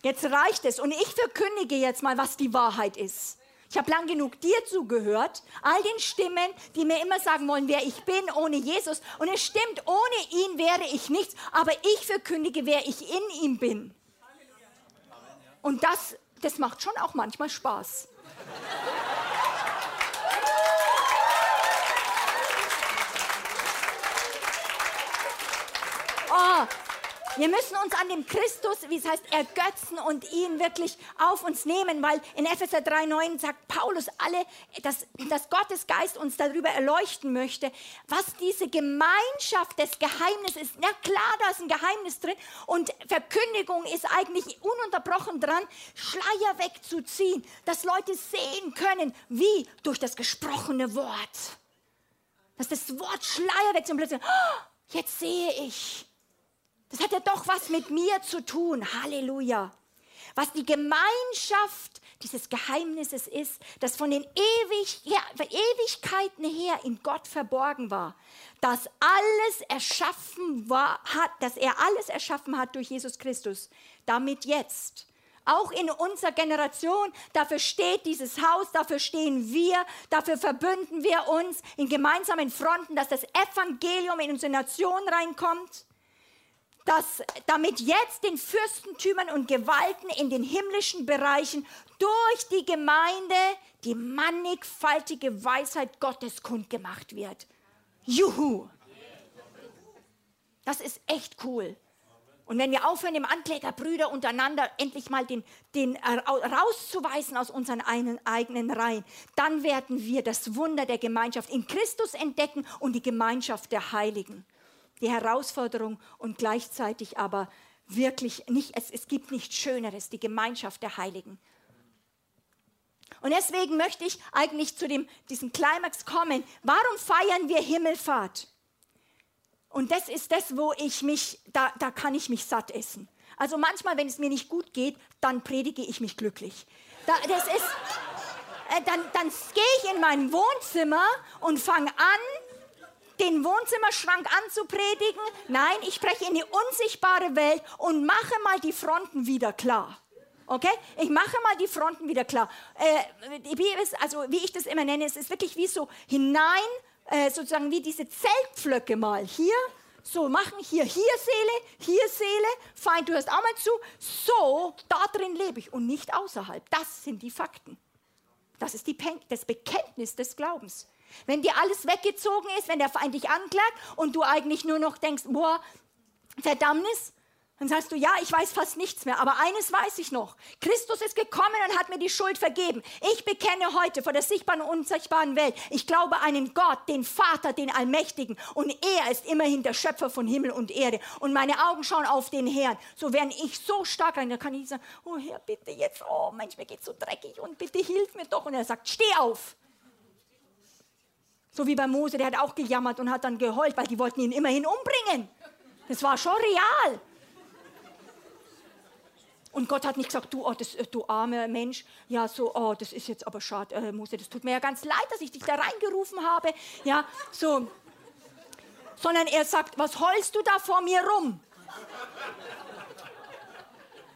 Jetzt reicht es. Und ich verkündige jetzt mal, was die Wahrheit ist. Ich habe lang genug dir zugehört, all den Stimmen, die mir immer sagen wollen, wer ich bin ohne Jesus. Und es stimmt, ohne ihn wäre ich nichts, aber ich verkündige, wer ich in ihm bin. Und das, das macht schon auch manchmal Spaß. Oh, wir müssen uns an dem Christus, wie es heißt, ergötzen und ihn wirklich auf uns nehmen, weil in Epheser 3,9 sagt Paulus alle, dass, dass Gottes Geist uns darüber erleuchten möchte, was diese Gemeinschaft des Geheimnisses ist. Na klar, da ist ein Geheimnis drin und Verkündigung ist eigentlich ununterbrochen dran, Schleier wegzuziehen, dass Leute sehen können, wie durch das gesprochene Wort. Dass das Wort Schleier wegzieht und plötzlich, oh, jetzt sehe ich das hat ja doch was mit mir zu tun. Halleluja. was die Gemeinschaft dieses Geheimnisses ist, das von den Ewig, ja, Ewigkeiten her in Gott verborgen war, dass alles erschaffen war, hat, dass er alles erschaffen hat durch Jesus Christus, damit jetzt auch in unserer Generation, dafür steht dieses Haus, dafür stehen wir, dafür verbünden wir uns in gemeinsamen Fronten, dass das Evangelium in unsere Nation reinkommt dass damit jetzt den Fürstentümern und Gewalten in den himmlischen Bereichen durch die Gemeinde die mannigfaltige Weisheit Gottes kundgemacht wird. Juhu! Das ist echt cool. Und wenn wir aufhören, dem Anklägerbrüder untereinander endlich mal den, den äh, rauszuweisen aus unseren eigenen Reihen, dann werden wir das Wunder der Gemeinschaft in Christus entdecken und die Gemeinschaft der Heiligen die Herausforderung und gleichzeitig aber wirklich nicht, es, es gibt nichts Schöneres, die Gemeinschaft der Heiligen. Und deswegen möchte ich eigentlich zu dem, diesem Climax kommen. Warum feiern wir Himmelfahrt? Und das ist das, wo ich mich, da, da kann ich mich satt essen. Also manchmal, wenn es mir nicht gut geht, dann predige ich mich glücklich. Da, das ist, äh, dann, dann gehe ich in mein Wohnzimmer und fange an, den Wohnzimmerschrank anzupredigen. Nein, ich spreche in die unsichtbare Welt und mache mal die Fronten wieder klar. Okay? Ich mache mal die Fronten wieder klar. Äh, also, wie ich das immer nenne, es ist wirklich wie so hinein, äh, sozusagen wie diese Zeltpflöcke mal. Hier, so machen, hier, hier Seele, hier Seele, Feind, du hörst auch mal zu. So, da drin lebe ich und nicht außerhalb. Das sind die Fakten. Das ist die, das Bekenntnis des Glaubens. Wenn dir alles weggezogen ist, wenn der Feind dich anklagt und du eigentlich nur noch denkst, boah, Verdammnis, dann sagst du, ja, ich weiß fast nichts mehr, aber eines weiß ich noch. Christus ist gekommen und hat mir die Schuld vergeben. Ich bekenne heute vor der sichtbaren und unsichtbaren Welt, ich glaube einen Gott, den Vater, den Allmächtigen. Und er ist immerhin der Schöpfer von Himmel und Erde. Und meine Augen schauen auf den Herrn. So wäre ich so stark rein, dann kann ich sagen, oh Herr, bitte jetzt, oh Mensch, mir geht's so dreckig und bitte hilf mir doch. Und er sagt, steh auf. So wie bei Mose, der hat auch gejammert und hat dann geheult, weil die wollten ihn immerhin umbringen. Das war schon real. Und Gott hat nicht gesagt, du, oh, das, du armer Mensch, ja, so, oh, das ist jetzt aber schade, äh, Mose, das tut mir ja ganz leid, dass ich dich da reingerufen habe. Ja, so. Sondern er sagt, was heulst du da vor mir rum?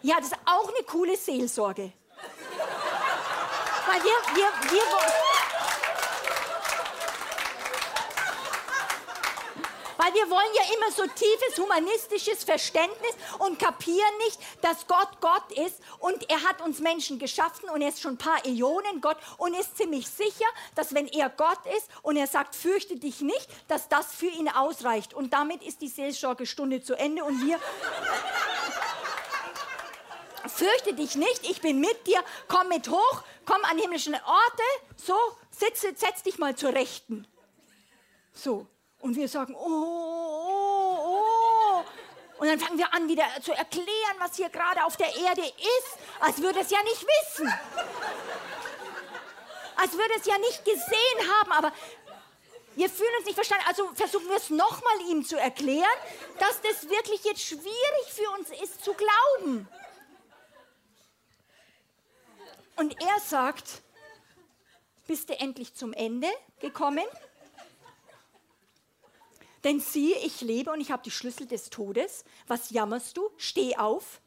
Ja, das ist auch eine coole Seelsorge. Weil wir, wir, wir, Weil wir wollen ja immer so tiefes humanistisches Verständnis und kapieren nicht, dass Gott Gott ist und er hat uns Menschen geschaffen und er ist schon ein paar Äonen Gott und ist ziemlich sicher, dass wenn er Gott ist und er sagt, fürchte dich nicht, dass das für ihn ausreicht. Und damit ist die Seelsorgestunde zu Ende und wir fürchte dich nicht, ich bin mit dir, komm mit hoch, komm an himmlischen Orte, so, sitze, setz dich mal zur Rechten. So, und wir sagen, oh, oh, oh. Und dann fangen wir an, wieder zu erklären, was hier gerade auf der Erde ist, als würde es ja nicht wissen. Als würde es ja nicht gesehen haben, aber wir fühlen uns nicht verstanden. Also versuchen wir es nochmal ihm zu erklären, dass das wirklich jetzt schwierig für uns ist zu glauben. Und er sagt, bist du endlich zum Ende gekommen? Denn siehe, ich lebe und ich habe die Schlüssel des Todes. Was jammerst du? Steh auf.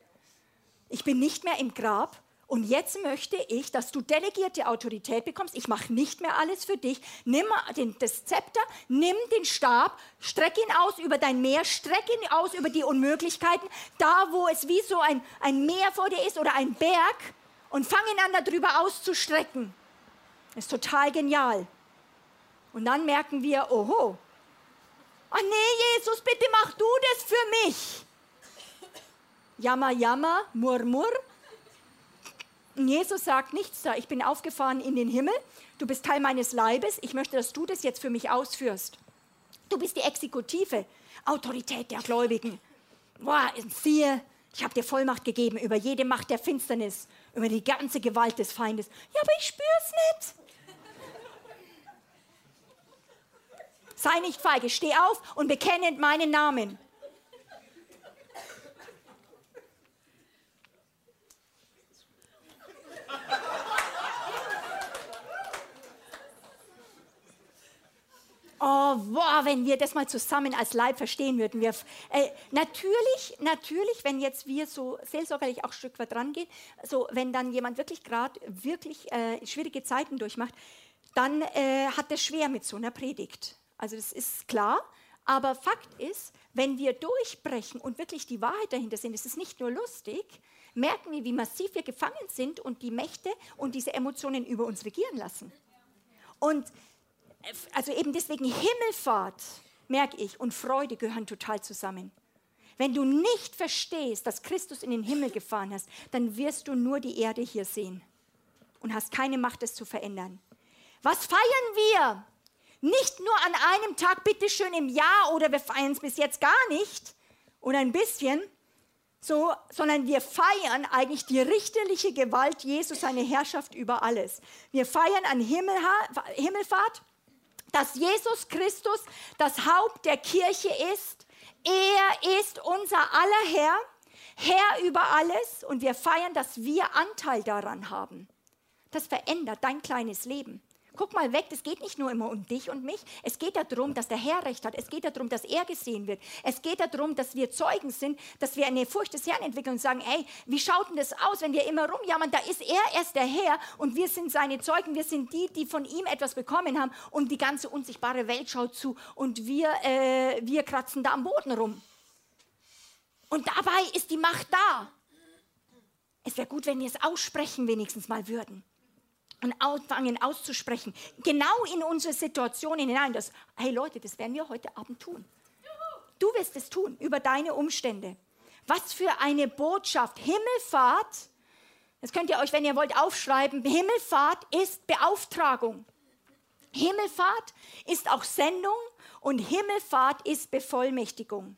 Ich bin nicht mehr im Grab. Und jetzt möchte ich, dass du delegierte Autorität bekommst. Ich mache nicht mehr alles für dich. Nimm den, das Zepter, nimm den Stab, streck ihn aus über dein Meer, streck ihn aus über die Unmöglichkeiten, da wo es wie so ein, ein Meer vor dir ist oder ein Berg und fang ihn an, darüber auszustrecken. Ist total genial. Und dann merken wir, oho, Oh nee, Jesus, bitte mach du das für mich. Jammer, jammer, murr. Und Jesus sagt nichts da. Ich bin aufgefahren in den Himmel. Du bist Teil meines Leibes. Ich möchte, dass du das jetzt für mich ausführst. Du bist die Exekutive, Autorität der Gläubigen. Boah, siehe, ich habe dir Vollmacht gegeben über jede Macht der Finsternis, über die ganze Gewalt des Feindes. Ja, aber ich spür's nicht. Sei nicht feige, steh auf und bekenne meinen Namen. Oh, wow, wenn wir das mal zusammen als Leib verstehen würden. Wir, äh, natürlich, natürlich, wenn jetzt wir so seelsorgerlich auch ein Stück weit rangehen, so wenn dann jemand wirklich gerade wirklich äh, schwierige Zeiten durchmacht, dann äh, hat er schwer mit so einer Predigt. Also das ist klar. Aber Fakt ist, wenn wir durchbrechen und wirklich die Wahrheit dahinter sehen, es ist nicht nur lustig, merken wir, wie massiv wir gefangen sind und die Mächte und diese Emotionen über uns regieren lassen. Und also eben deswegen Himmelfahrt, merke ich, und Freude gehören total zusammen. Wenn du nicht verstehst, dass Christus in den Himmel gefahren hast, dann wirst du nur die Erde hier sehen und hast keine Macht, es zu verändern. Was feiern wir? Nicht nur an einem Tag, bitteschön im Jahr, oder wir feiern es bis jetzt gar nicht oder ein bisschen, so, sondern wir feiern eigentlich die richterliche Gewalt Jesus, seine Herrschaft über alles. Wir feiern an Himmelfahrt, dass Jesus Christus das Haupt der Kirche ist. Er ist unser aller Herr, Herr über alles und wir feiern, dass wir Anteil daran haben. Das verändert dein kleines Leben. Guck mal weg, es geht nicht nur immer um dich und mich. Es geht darum, dass der Herr recht hat. Es geht darum, dass er gesehen wird. Es geht darum, dass wir Zeugen sind, dass wir eine Furcht des Herrn entwickeln und sagen, ey, wie schaut denn das aus, wenn wir immer rumjammern? Da ist er erst der Herr und wir sind seine Zeugen. Wir sind die, die von ihm etwas bekommen haben und die ganze unsichtbare Welt schaut zu und wir, äh, wir kratzen da am Boden rum. Und dabei ist die Macht da. Es wäre gut, wenn wir es aussprechen wenigstens mal würden und anfangen auszusprechen, genau in unsere Situation hinein, dass, hey Leute, das werden wir heute Abend tun. Du wirst es tun über deine Umstände. Was für eine Botschaft. Himmelfahrt, das könnt ihr euch, wenn ihr wollt, aufschreiben. Himmelfahrt ist Beauftragung. Himmelfahrt ist auch Sendung und Himmelfahrt ist Bevollmächtigung.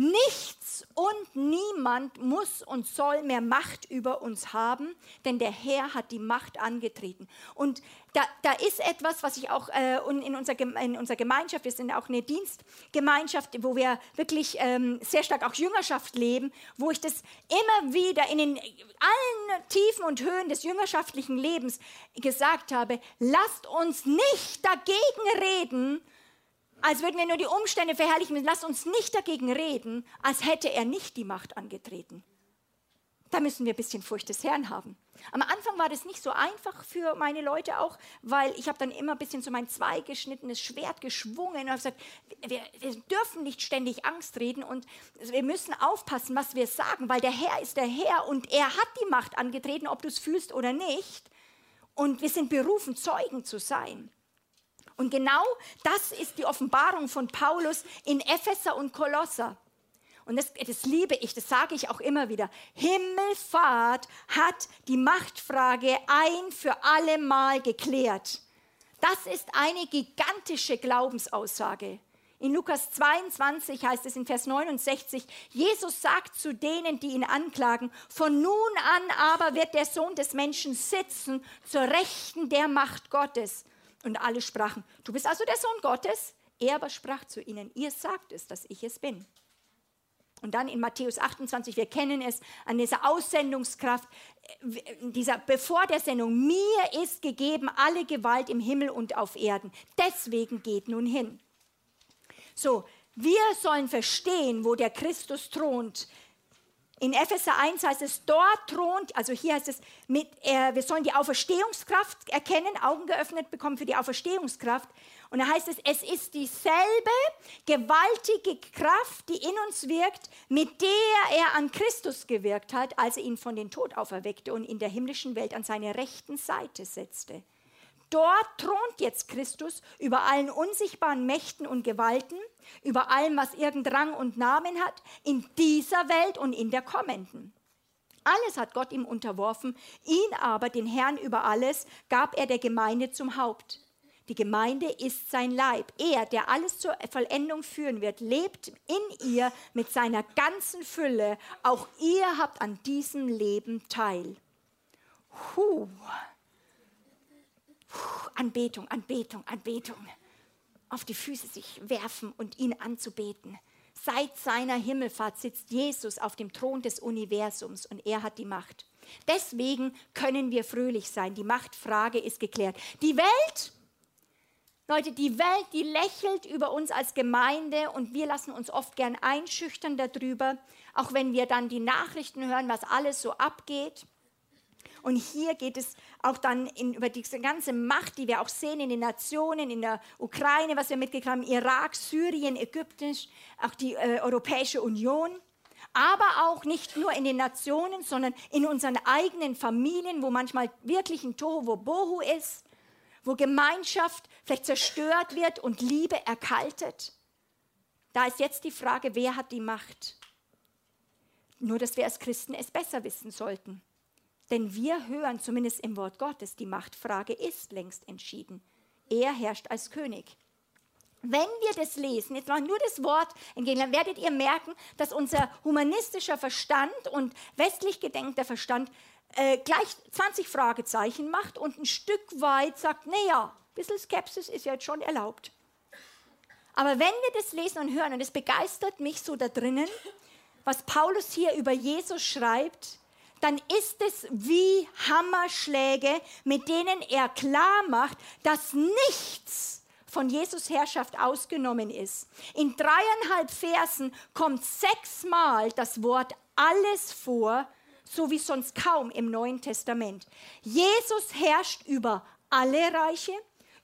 Nichts und niemand muss und soll mehr Macht über uns haben, denn der Herr hat die Macht angetreten. Und da, da ist etwas, was ich auch äh, in, unserer, in unserer Gemeinschaft, wir sind auch eine Dienstgemeinschaft, wo wir wirklich ähm, sehr stark auch Jüngerschaft leben, wo ich das immer wieder in den, allen Tiefen und Höhen des jüngerschaftlichen Lebens gesagt habe, lasst uns nicht dagegen reden, als würden wir nur die Umstände verherrlichen. Lasst uns nicht dagegen reden, als hätte er nicht die Macht angetreten. Da müssen wir ein bisschen Furcht des Herrn haben. Am Anfang war das nicht so einfach für meine Leute auch, weil ich habe dann immer ein bisschen so mein zweigeschnittenes Schwert geschwungen und habe gesagt, wir, wir, dürfen nicht ständig Angst reden und wir müssen aufpassen, was wir sagen, weil der Herr ist der Herr und er hat die Macht angetreten, ob du es fühlst oder nicht. Und wir sind berufen, Zeugen zu sein. Und genau das ist die Offenbarung von Paulus in Epheser und Kolosser. Und das, das, liebe ich, das sage ich auch immer wieder. Himmelfahrt hat die Machtfrage ein für alle Mal geklärt. Das ist eine gigantische Glaubensaussage. In Lukas 22 heißt es in Vers 69, Jesus sagt zu denen, die ihn anklagen, von nun an aber wird der Sohn des Menschen sitzen zur Rechten der Macht Gottes. Und alle sprachen, du bist also der Sohn Gottes? Er aber sprach zu ihnen, ihr sagt es, dass ich es bin. Und dann in Matthäus 28, wir kennen es an dieser Aussendungskraft, äh, dieser, bevor der Sendung, mir ist gegeben alle Gewalt im Himmel und auf Erden. Deswegen geht nun hin. So, wir sollen verstehen, wo der Christus thront, in Epheser 1 heißt es, dort thront, also hier heißt es, mit, äh, wir sollen die Auferstehungskraft erkennen, Augen geöffnet bekommen für die Auferstehungskraft. Und da heißt es, es ist dieselbe gewaltige Kraft, die in uns wirkt, mit der er an Christus gewirkt hat, als er ihn von den Tod auferweckte und in der himmlischen Welt an seine rechten Seite setzte. Dort thront jetzt Christus über allen unsichtbaren Mächten und Gewalten, über allem, was irgendeinen Rang und Namen hat, in dieser Welt und in der kommenden. Alles hat Gott ihm unterworfen, ihn aber, den Herrn über alles, gab er der Gemeinde zum Haupt. Die Gemeinde ist sein Leib. Er, der alles zur Vollendung führen wird, lebt in ihr mit seiner ganzen Fülle. Auch ihr habt an diesem Leben teil. Huh. Anbetung, Anbetung, Anbetung. Auf die Füße sich werfen und ihn anzubeten. Seit seiner Himmelfahrt sitzt Jesus auf dem Thron des Universums und er hat die Macht. Deswegen können wir fröhlich sein. Die Machtfrage ist geklärt. Die Welt Leute, die Welt, die lächelt über uns als Gemeinde und wir lassen uns oft gern einschüchtern darüber, auch wenn wir dann die Nachrichten hören, was alles so abgeht. Und hier geht es auch dann in, über diese ganze Macht, die wir auch sehen in den Nationen, in der Ukraine, was wir mitgekriegt haben, Irak, Syrien, Ägypten, auch die äh, Europäische Union. Aber auch nicht nur in den Nationen, sondern in unseren eigenen Familien, wo manchmal wirklich ein Tohu Bohu ist wo Gemeinschaft vielleicht zerstört wird und Liebe erkaltet. Da ist jetzt die Frage, wer hat die Macht? Nur, dass wir als Christen es besser wissen sollten. Denn wir hören zumindest im Wort Gottes, die Machtfrage ist längst entschieden. Er herrscht als König. Wenn wir das lesen, jetzt mal nur das Wort entgegen, dann werdet ihr merken, dass unser humanistischer Verstand und westlich gedenkter Verstand äh, gleich 20 Fragezeichen macht und ein Stück weit sagt, naja, ein bisschen Skepsis ist ja jetzt schon erlaubt. Aber wenn wir das lesen und hören, und es begeistert mich so da drinnen, was Paulus hier über Jesus schreibt, dann ist es wie Hammerschläge, mit denen er klar macht, dass nichts von Jesus Herrschaft ausgenommen ist. In dreieinhalb Versen kommt sechsmal das Wort alles vor, so wie sonst kaum im Neuen Testament. Jesus herrscht über alle Reiche,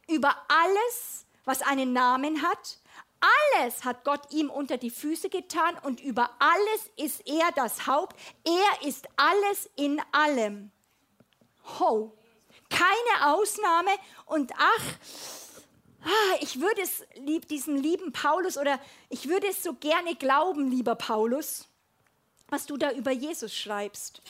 über alles, was einen Namen hat. Alles hat Gott ihm unter die Füße getan und über alles ist er das Haupt. Er ist alles in allem. Ho, keine Ausnahme und ach, ah, ich würde es lieb, diesen lieben Paulus oder ich würde es so gerne glauben, lieber Paulus, was du da über Jesus schreibst.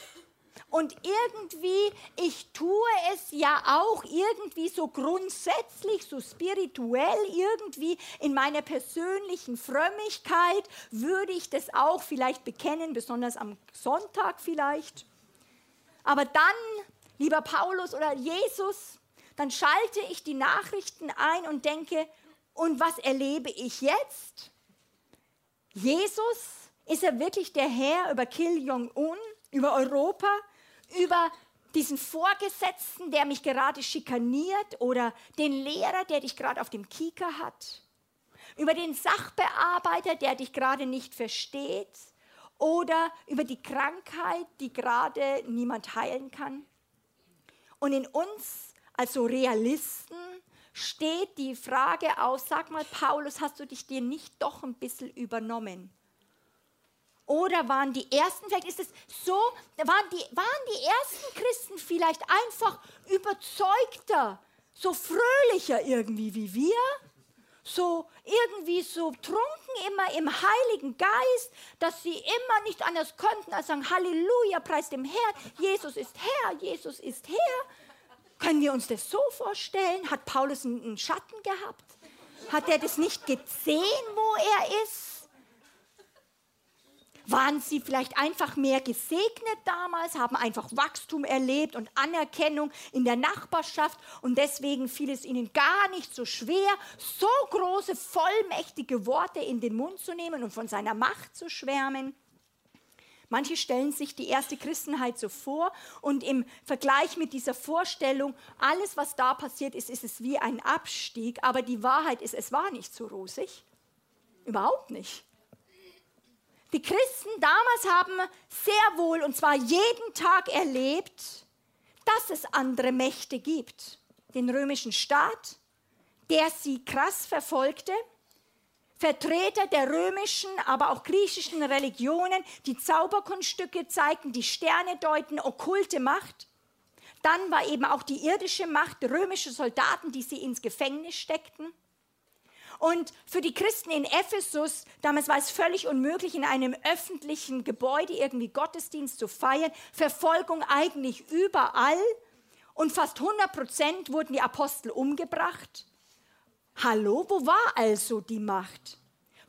Und irgendwie, ich tue es ja auch irgendwie so grundsätzlich, so spirituell, irgendwie in meiner persönlichen Frömmigkeit würde ich das auch vielleicht bekennen, besonders am Sonntag vielleicht. Aber dann, lieber Paulus oder Jesus, dann schalte ich die Nachrichten ein und denke, und was erlebe ich jetzt? Jesus ist er wirklich der Herr über Kim Jong-un, über Europa, über diesen Vorgesetzten, der mich gerade schikaniert oder den Lehrer, der dich gerade auf dem Kieker hat? Über den Sachbearbeiter, der dich gerade nicht versteht? Oder über die Krankheit, die gerade niemand heilen kann? Und in uns als so Realisten steht die Frage aus, sag mal Paulus, hast du dich dir nicht doch ein bisschen übernommen? Oder waren die ersten, vielleicht ist es so, waren die, waren die ersten Christen vielleicht einfach überzeugter, so fröhlicher irgendwie wie wir? So irgendwie so trunken immer im Heiligen Geist, dass sie immer nicht anders konnten als sagen, Halleluja, preis dem Herrn, Jesus ist Herr, Jesus ist Herr. Können wir uns das so vorstellen? Hat Paulus einen Schatten gehabt? Hat er das nicht gesehen, wo er ist? Waren sie vielleicht einfach mehr gesegnet damals, haben einfach Wachstum erlebt und Anerkennung in der Nachbarschaft und deswegen fiel es ihnen gar nicht so schwer, so große, vollmächtige Worte in den Mund zu nehmen und von seiner Macht zu schwärmen? Manche stellen sich die erste Christenheit so vor und im Vergleich mit dieser Vorstellung, alles, was da passiert ist, ist es wie ein Abstieg, aber die Wahrheit ist, es war nicht so rosig. Überhaupt nicht. Die Christen damals haben sehr wohl, und zwar jeden Tag erlebt, dass es andere Mächte gibt. Den römischen Staat, der sie krass verfolgte, Vertreter der römischen, aber auch griechischen Religionen, die Zauberkunststücke zeigten, die Sterne deuten, okkulte Macht. Dann war eben auch die irdische Macht, römische Soldaten, die sie ins Gefängnis steckten. Und für die Christen in Ephesus, damals war es völlig unmöglich, in einem öffentlichen Gebäude irgendwie Gottesdienst zu feiern. Verfolgung eigentlich überall. Und fast 100 Prozent wurden die Apostel umgebracht. Hallo, wo war also die Macht?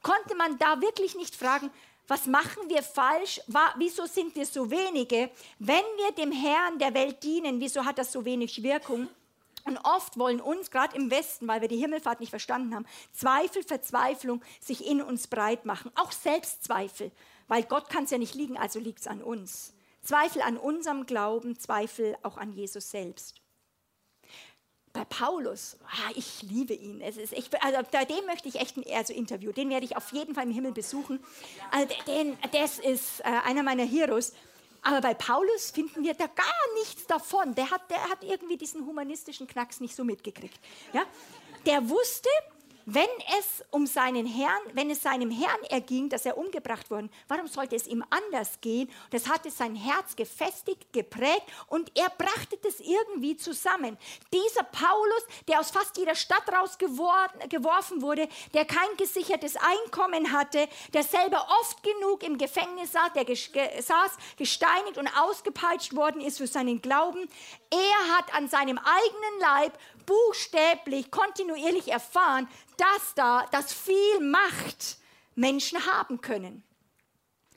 Konnte man da wirklich nicht fragen, was machen wir falsch? Wieso sind wir so wenige? Wenn wir dem Herrn der Welt dienen, wieso hat das so wenig Wirkung? Und oft wollen uns, gerade im Westen, weil wir die Himmelfahrt nicht verstanden haben, Zweifel, Verzweiflung sich in uns breit machen. Auch Selbstzweifel, weil Gott kann es ja nicht liegen, also liegt es an uns. Zweifel an unserem Glauben, Zweifel auch an Jesus selbst. bei Paulus, ah, ich liebe ihn. Es ist echt, also bei dem möchte ich echt ein also Interview. Den werde ich auf jeden Fall im Himmel besuchen. Also den, das ist äh, einer meiner Heroes. Aber bei Paulus finden wir da gar nichts davon. Der hat, der hat irgendwie diesen humanistischen Knacks nicht so mitgekriegt. Ja? Der wusste, wenn es um seinen Herrn, wenn es seinem Herrn erging, dass er umgebracht wurde, warum sollte es ihm anders gehen? Das hatte sein Herz gefestigt, geprägt und er brachte das irgendwie zusammen. Dieser Paulus, der aus fast jeder Stadt rausgeworfen wurde, der kein gesichertes Einkommen hatte, der selber oft genug im Gefängnis saß, der saß, gesteinigt und ausgepeitscht worden ist für seinen Glauben, er hat an seinem eigenen Leib buchstäblich, kontinuierlich erfahren, dass da das viel Macht Menschen haben können.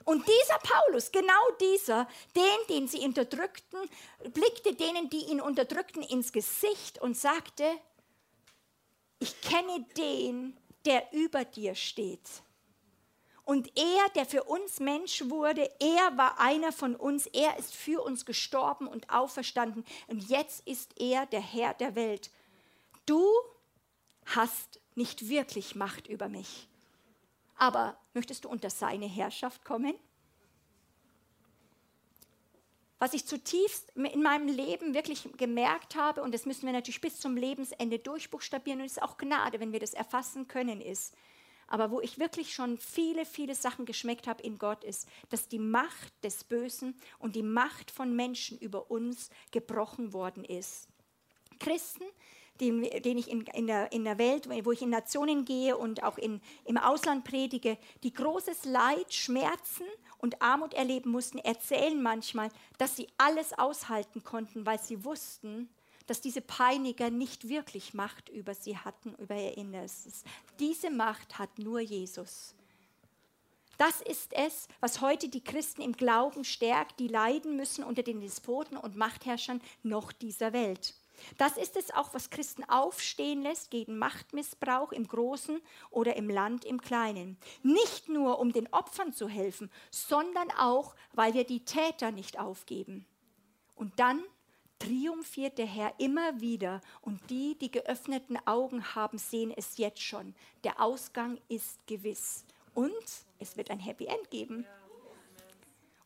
Und dieser Paulus, genau dieser, den, den sie unterdrückten, blickte denen, die ihn unterdrückten, ins Gesicht und sagte, ich kenne den, der über dir steht. Und er, der für uns Mensch wurde, er war einer von uns, er ist für uns gestorben und auferstanden. Und jetzt ist er der Herr der Welt. Du hast nicht wirklich Macht über mich. Aber möchtest du unter seine Herrschaft kommen? Was ich zutiefst in meinem Leben wirklich gemerkt habe, und das müssen wir natürlich bis zum Lebensende durchbuchstabieren, und es ist auch Gnade, wenn wir das erfassen können, ist, aber wo ich wirklich schon viele, viele Sachen geschmeckt habe in Gott, ist, dass die Macht des Bösen und die Macht von Menschen über uns gebrochen worden ist. Christen, den, den ich in, in, der, in der Welt, wo ich in Nationen gehe und auch in, im Ausland predige, die großes Leid, Schmerzen und Armut erleben mussten, erzählen manchmal, dass sie alles aushalten konnten, weil sie wussten, dass diese Peiniger nicht wirklich Macht über sie hatten, über ihr Innerstes. Diese Macht hat nur Jesus. Das ist es, was heute die Christen im Glauben stärkt, die leiden müssen unter den Despoten und Machtherrschern noch dieser Welt. Das ist es auch, was Christen aufstehen lässt gegen Machtmissbrauch im Großen oder im Land im Kleinen. Nicht nur, um den Opfern zu helfen, sondern auch, weil wir die Täter nicht aufgeben. Und dann triumphiert der Herr immer wieder und die, die geöffneten Augen haben, sehen es jetzt schon. Der Ausgang ist gewiss und es wird ein Happy End geben.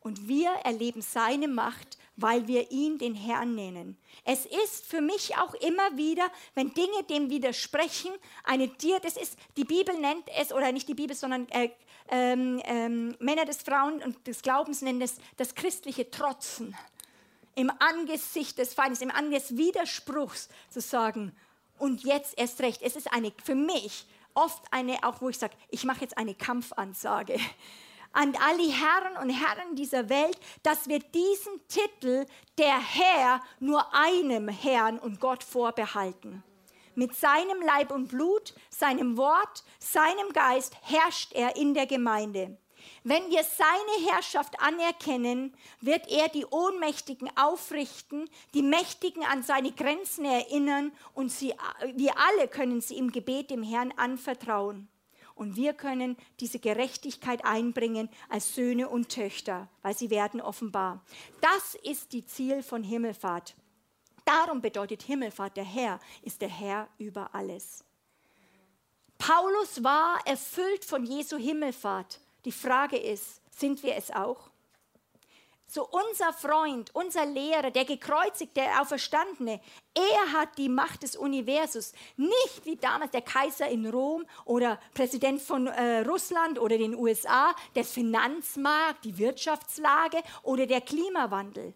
Und wir erleben seine Macht, weil wir ihn den Herrn nennen. Es ist für mich auch immer wieder, wenn Dinge dem widersprechen, eine Tier, das ist, die Bibel nennt es, oder nicht die Bibel, sondern äh, ähm, ähm, Männer des Frauen und des Glaubens nennen es das christliche Trotzen im Angesicht des Feindes, im Angesicht des Widerspruchs zu sagen, und jetzt erst recht. Es ist eine, für mich oft eine, auch wo ich sage, ich mache jetzt eine Kampfansage an alle Herren und Herren dieser Welt, dass wir diesen Titel der Herr nur einem Herrn und Gott vorbehalten. Mit seinem Leib und Blut, seinem Wort, seinem Geist herrscht er in der Gemeinde. Wenn wir seine Herrschaft anerkennen, wird er die Ohnmächtigen aufrichten, die Mächtigen an seine Grenzen erinnern und sie, wir alle können sie im Gebet dem Herrn anvertrauen. Und wir können diese Gerechtigkeit einbringen als Söhne und Töchter, weil sie werden offenbar. Das ist die Ziel von Himmelfahrt. Darum bedeutet Himmelfahrt, der Herr ist der Herr über alles. Paulus war erfüllt von Jesu Himmelfahrt. Die Frage ist, sind wir es auch? So unser Freund, unser Lehrer, der gekreuzigte, der Auferstandene, er hat die Macht des Universums. Nicht wie damals der Kaiser in Rom oder Präsident von äh, Russland oder den USA, der Finanzmarkt, die Wirtschaftslage oder der Klimawandel.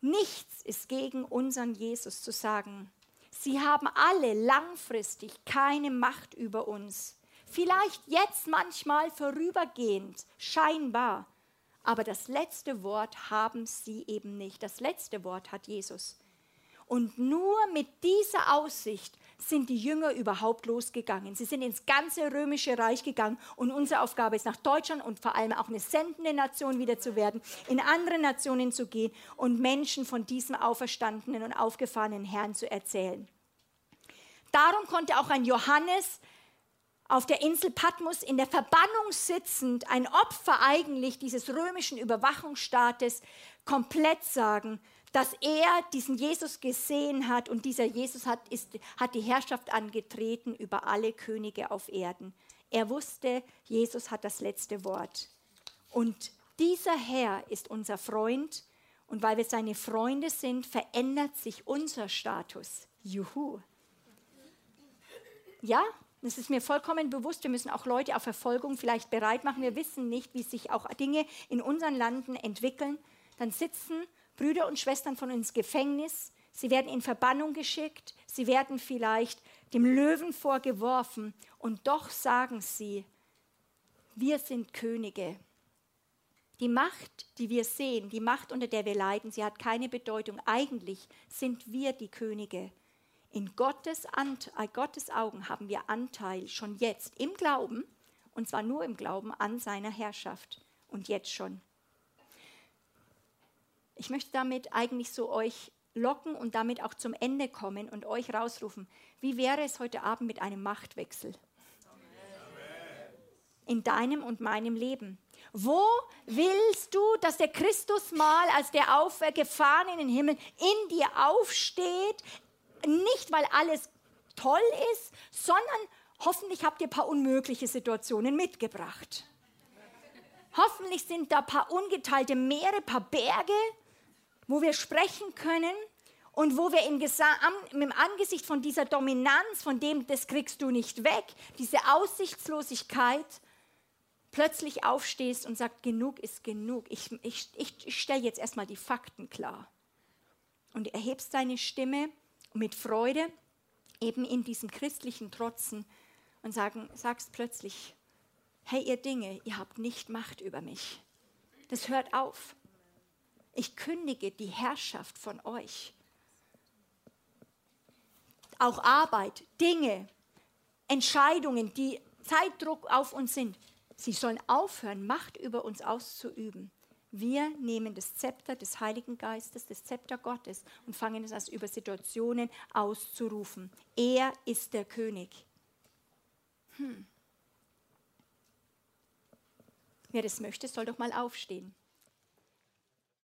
Nichts ist gegen unseren Jesus zu sagen. Sie haben alle langfristig keine Macht über uns. Vielleicht jetzt manchmal vorübergehend, scheinbar. Aber das letzte Wort haben sie eben nicht. Das letzte Wort hat Jesus. Und nur mit dieser Aussicht sind die Jünger überhaupt losgegangen. Sie sind ins ganze römische Reich gegangen und unsere Aufgabe ist, nach Deutschland und vor allem auch eine sendende Nation wieder zu werden, in andere Nationen zu gehen und Menschen von diesem auferstandenen und aufgefahrenen Herrn zu erzählen. Darum konnte auch ein Johannes auf der Insel Patmos in der Verbannung sitzend, ein Opfer eigentlich dieses römischen Überwachungsstaates, komplett sagen, dass er diesen Jesus gesehen hat und dieser Jesus hat, ist, hat die Herrschaft angetreten über alle Könige auf Erden. Er wusste, Jesus hat das letzte Wort. Und dieser Herr ist unser Freund und weil wir seine Freunde sind, verändert sich unser Status. Juhu. Ja, das ist mir vollkommen bewusst. Wir müssen auch Leute auf Verfolgung vielleicht bereit machen. Wir wissen nicht, wie sich auch Dinge in unseren Landen entwickeln. Dann sitzen Brüder und Schwestern von uns Gefängnis. Sie werden in Verbannung geschickt. Sie werden vielleicht dem Löwen vorgeworfen. Und doch sagen sie, wir sind Könige. Die Macht, die wir sehen, die Macht, unter der wir leiden, sie hat keine Bedeutung. Eigentlich sind wir die Könige. In Gottes, Ant äh, Gottes Augen haben wir Anteil schon jetzt im Glauben, und zwar nur im Glauben an seiner Herrschaft und jetzt schon. Ich möchte damit eigentlich so euch locken und damit auch zum Ende kommen und euch rausrufen. Wie wäre es heute Abend mit einem Machtwechsel? In deinem und meinem Leben. Wo willst du, dass der Christus mal als der Aufgefahren in den Himmel in dir aufsteht? Nicht, weil alles toll ist, sondern hoffentlich habt ihr ein paar unmögliche Situationen mitgebracht. Hoffentlich sind da ein paar ungeteilte Meere, ein paar Berge, wo wir sprechen können und wo wir im, im Angesicht von dieser Dominanz, von dem, das kriegst du nicht weg, diese Aussichtslosigkeit, plötzlich aufstehst und sagst, genug ist genug. Ich, ich, ich, ich stelle jetzt erstmal die Fakten klar. Und erhebst deine Stimme mit Freude, eben in diesem christlichen Trotzen und sagen, sagst plötzlich, hey ihr Dinge, ihr habt nicht Macht über mich. Das hört auf. Ich kündige die Herrschaft von euch. Auch Arbeit, Dinge, Entscheidungen, die Zeitdruck auf uns sind, Sie sollen aufhören, Macht über uns auszuüben. Wir nehmen das Zepter des Heiligen Geistes, das Zepter Gottes und fangen es an, über Situationen auszurufen. Er ist der König. Hm. Wer das möchte, soll doch mal aufstehen.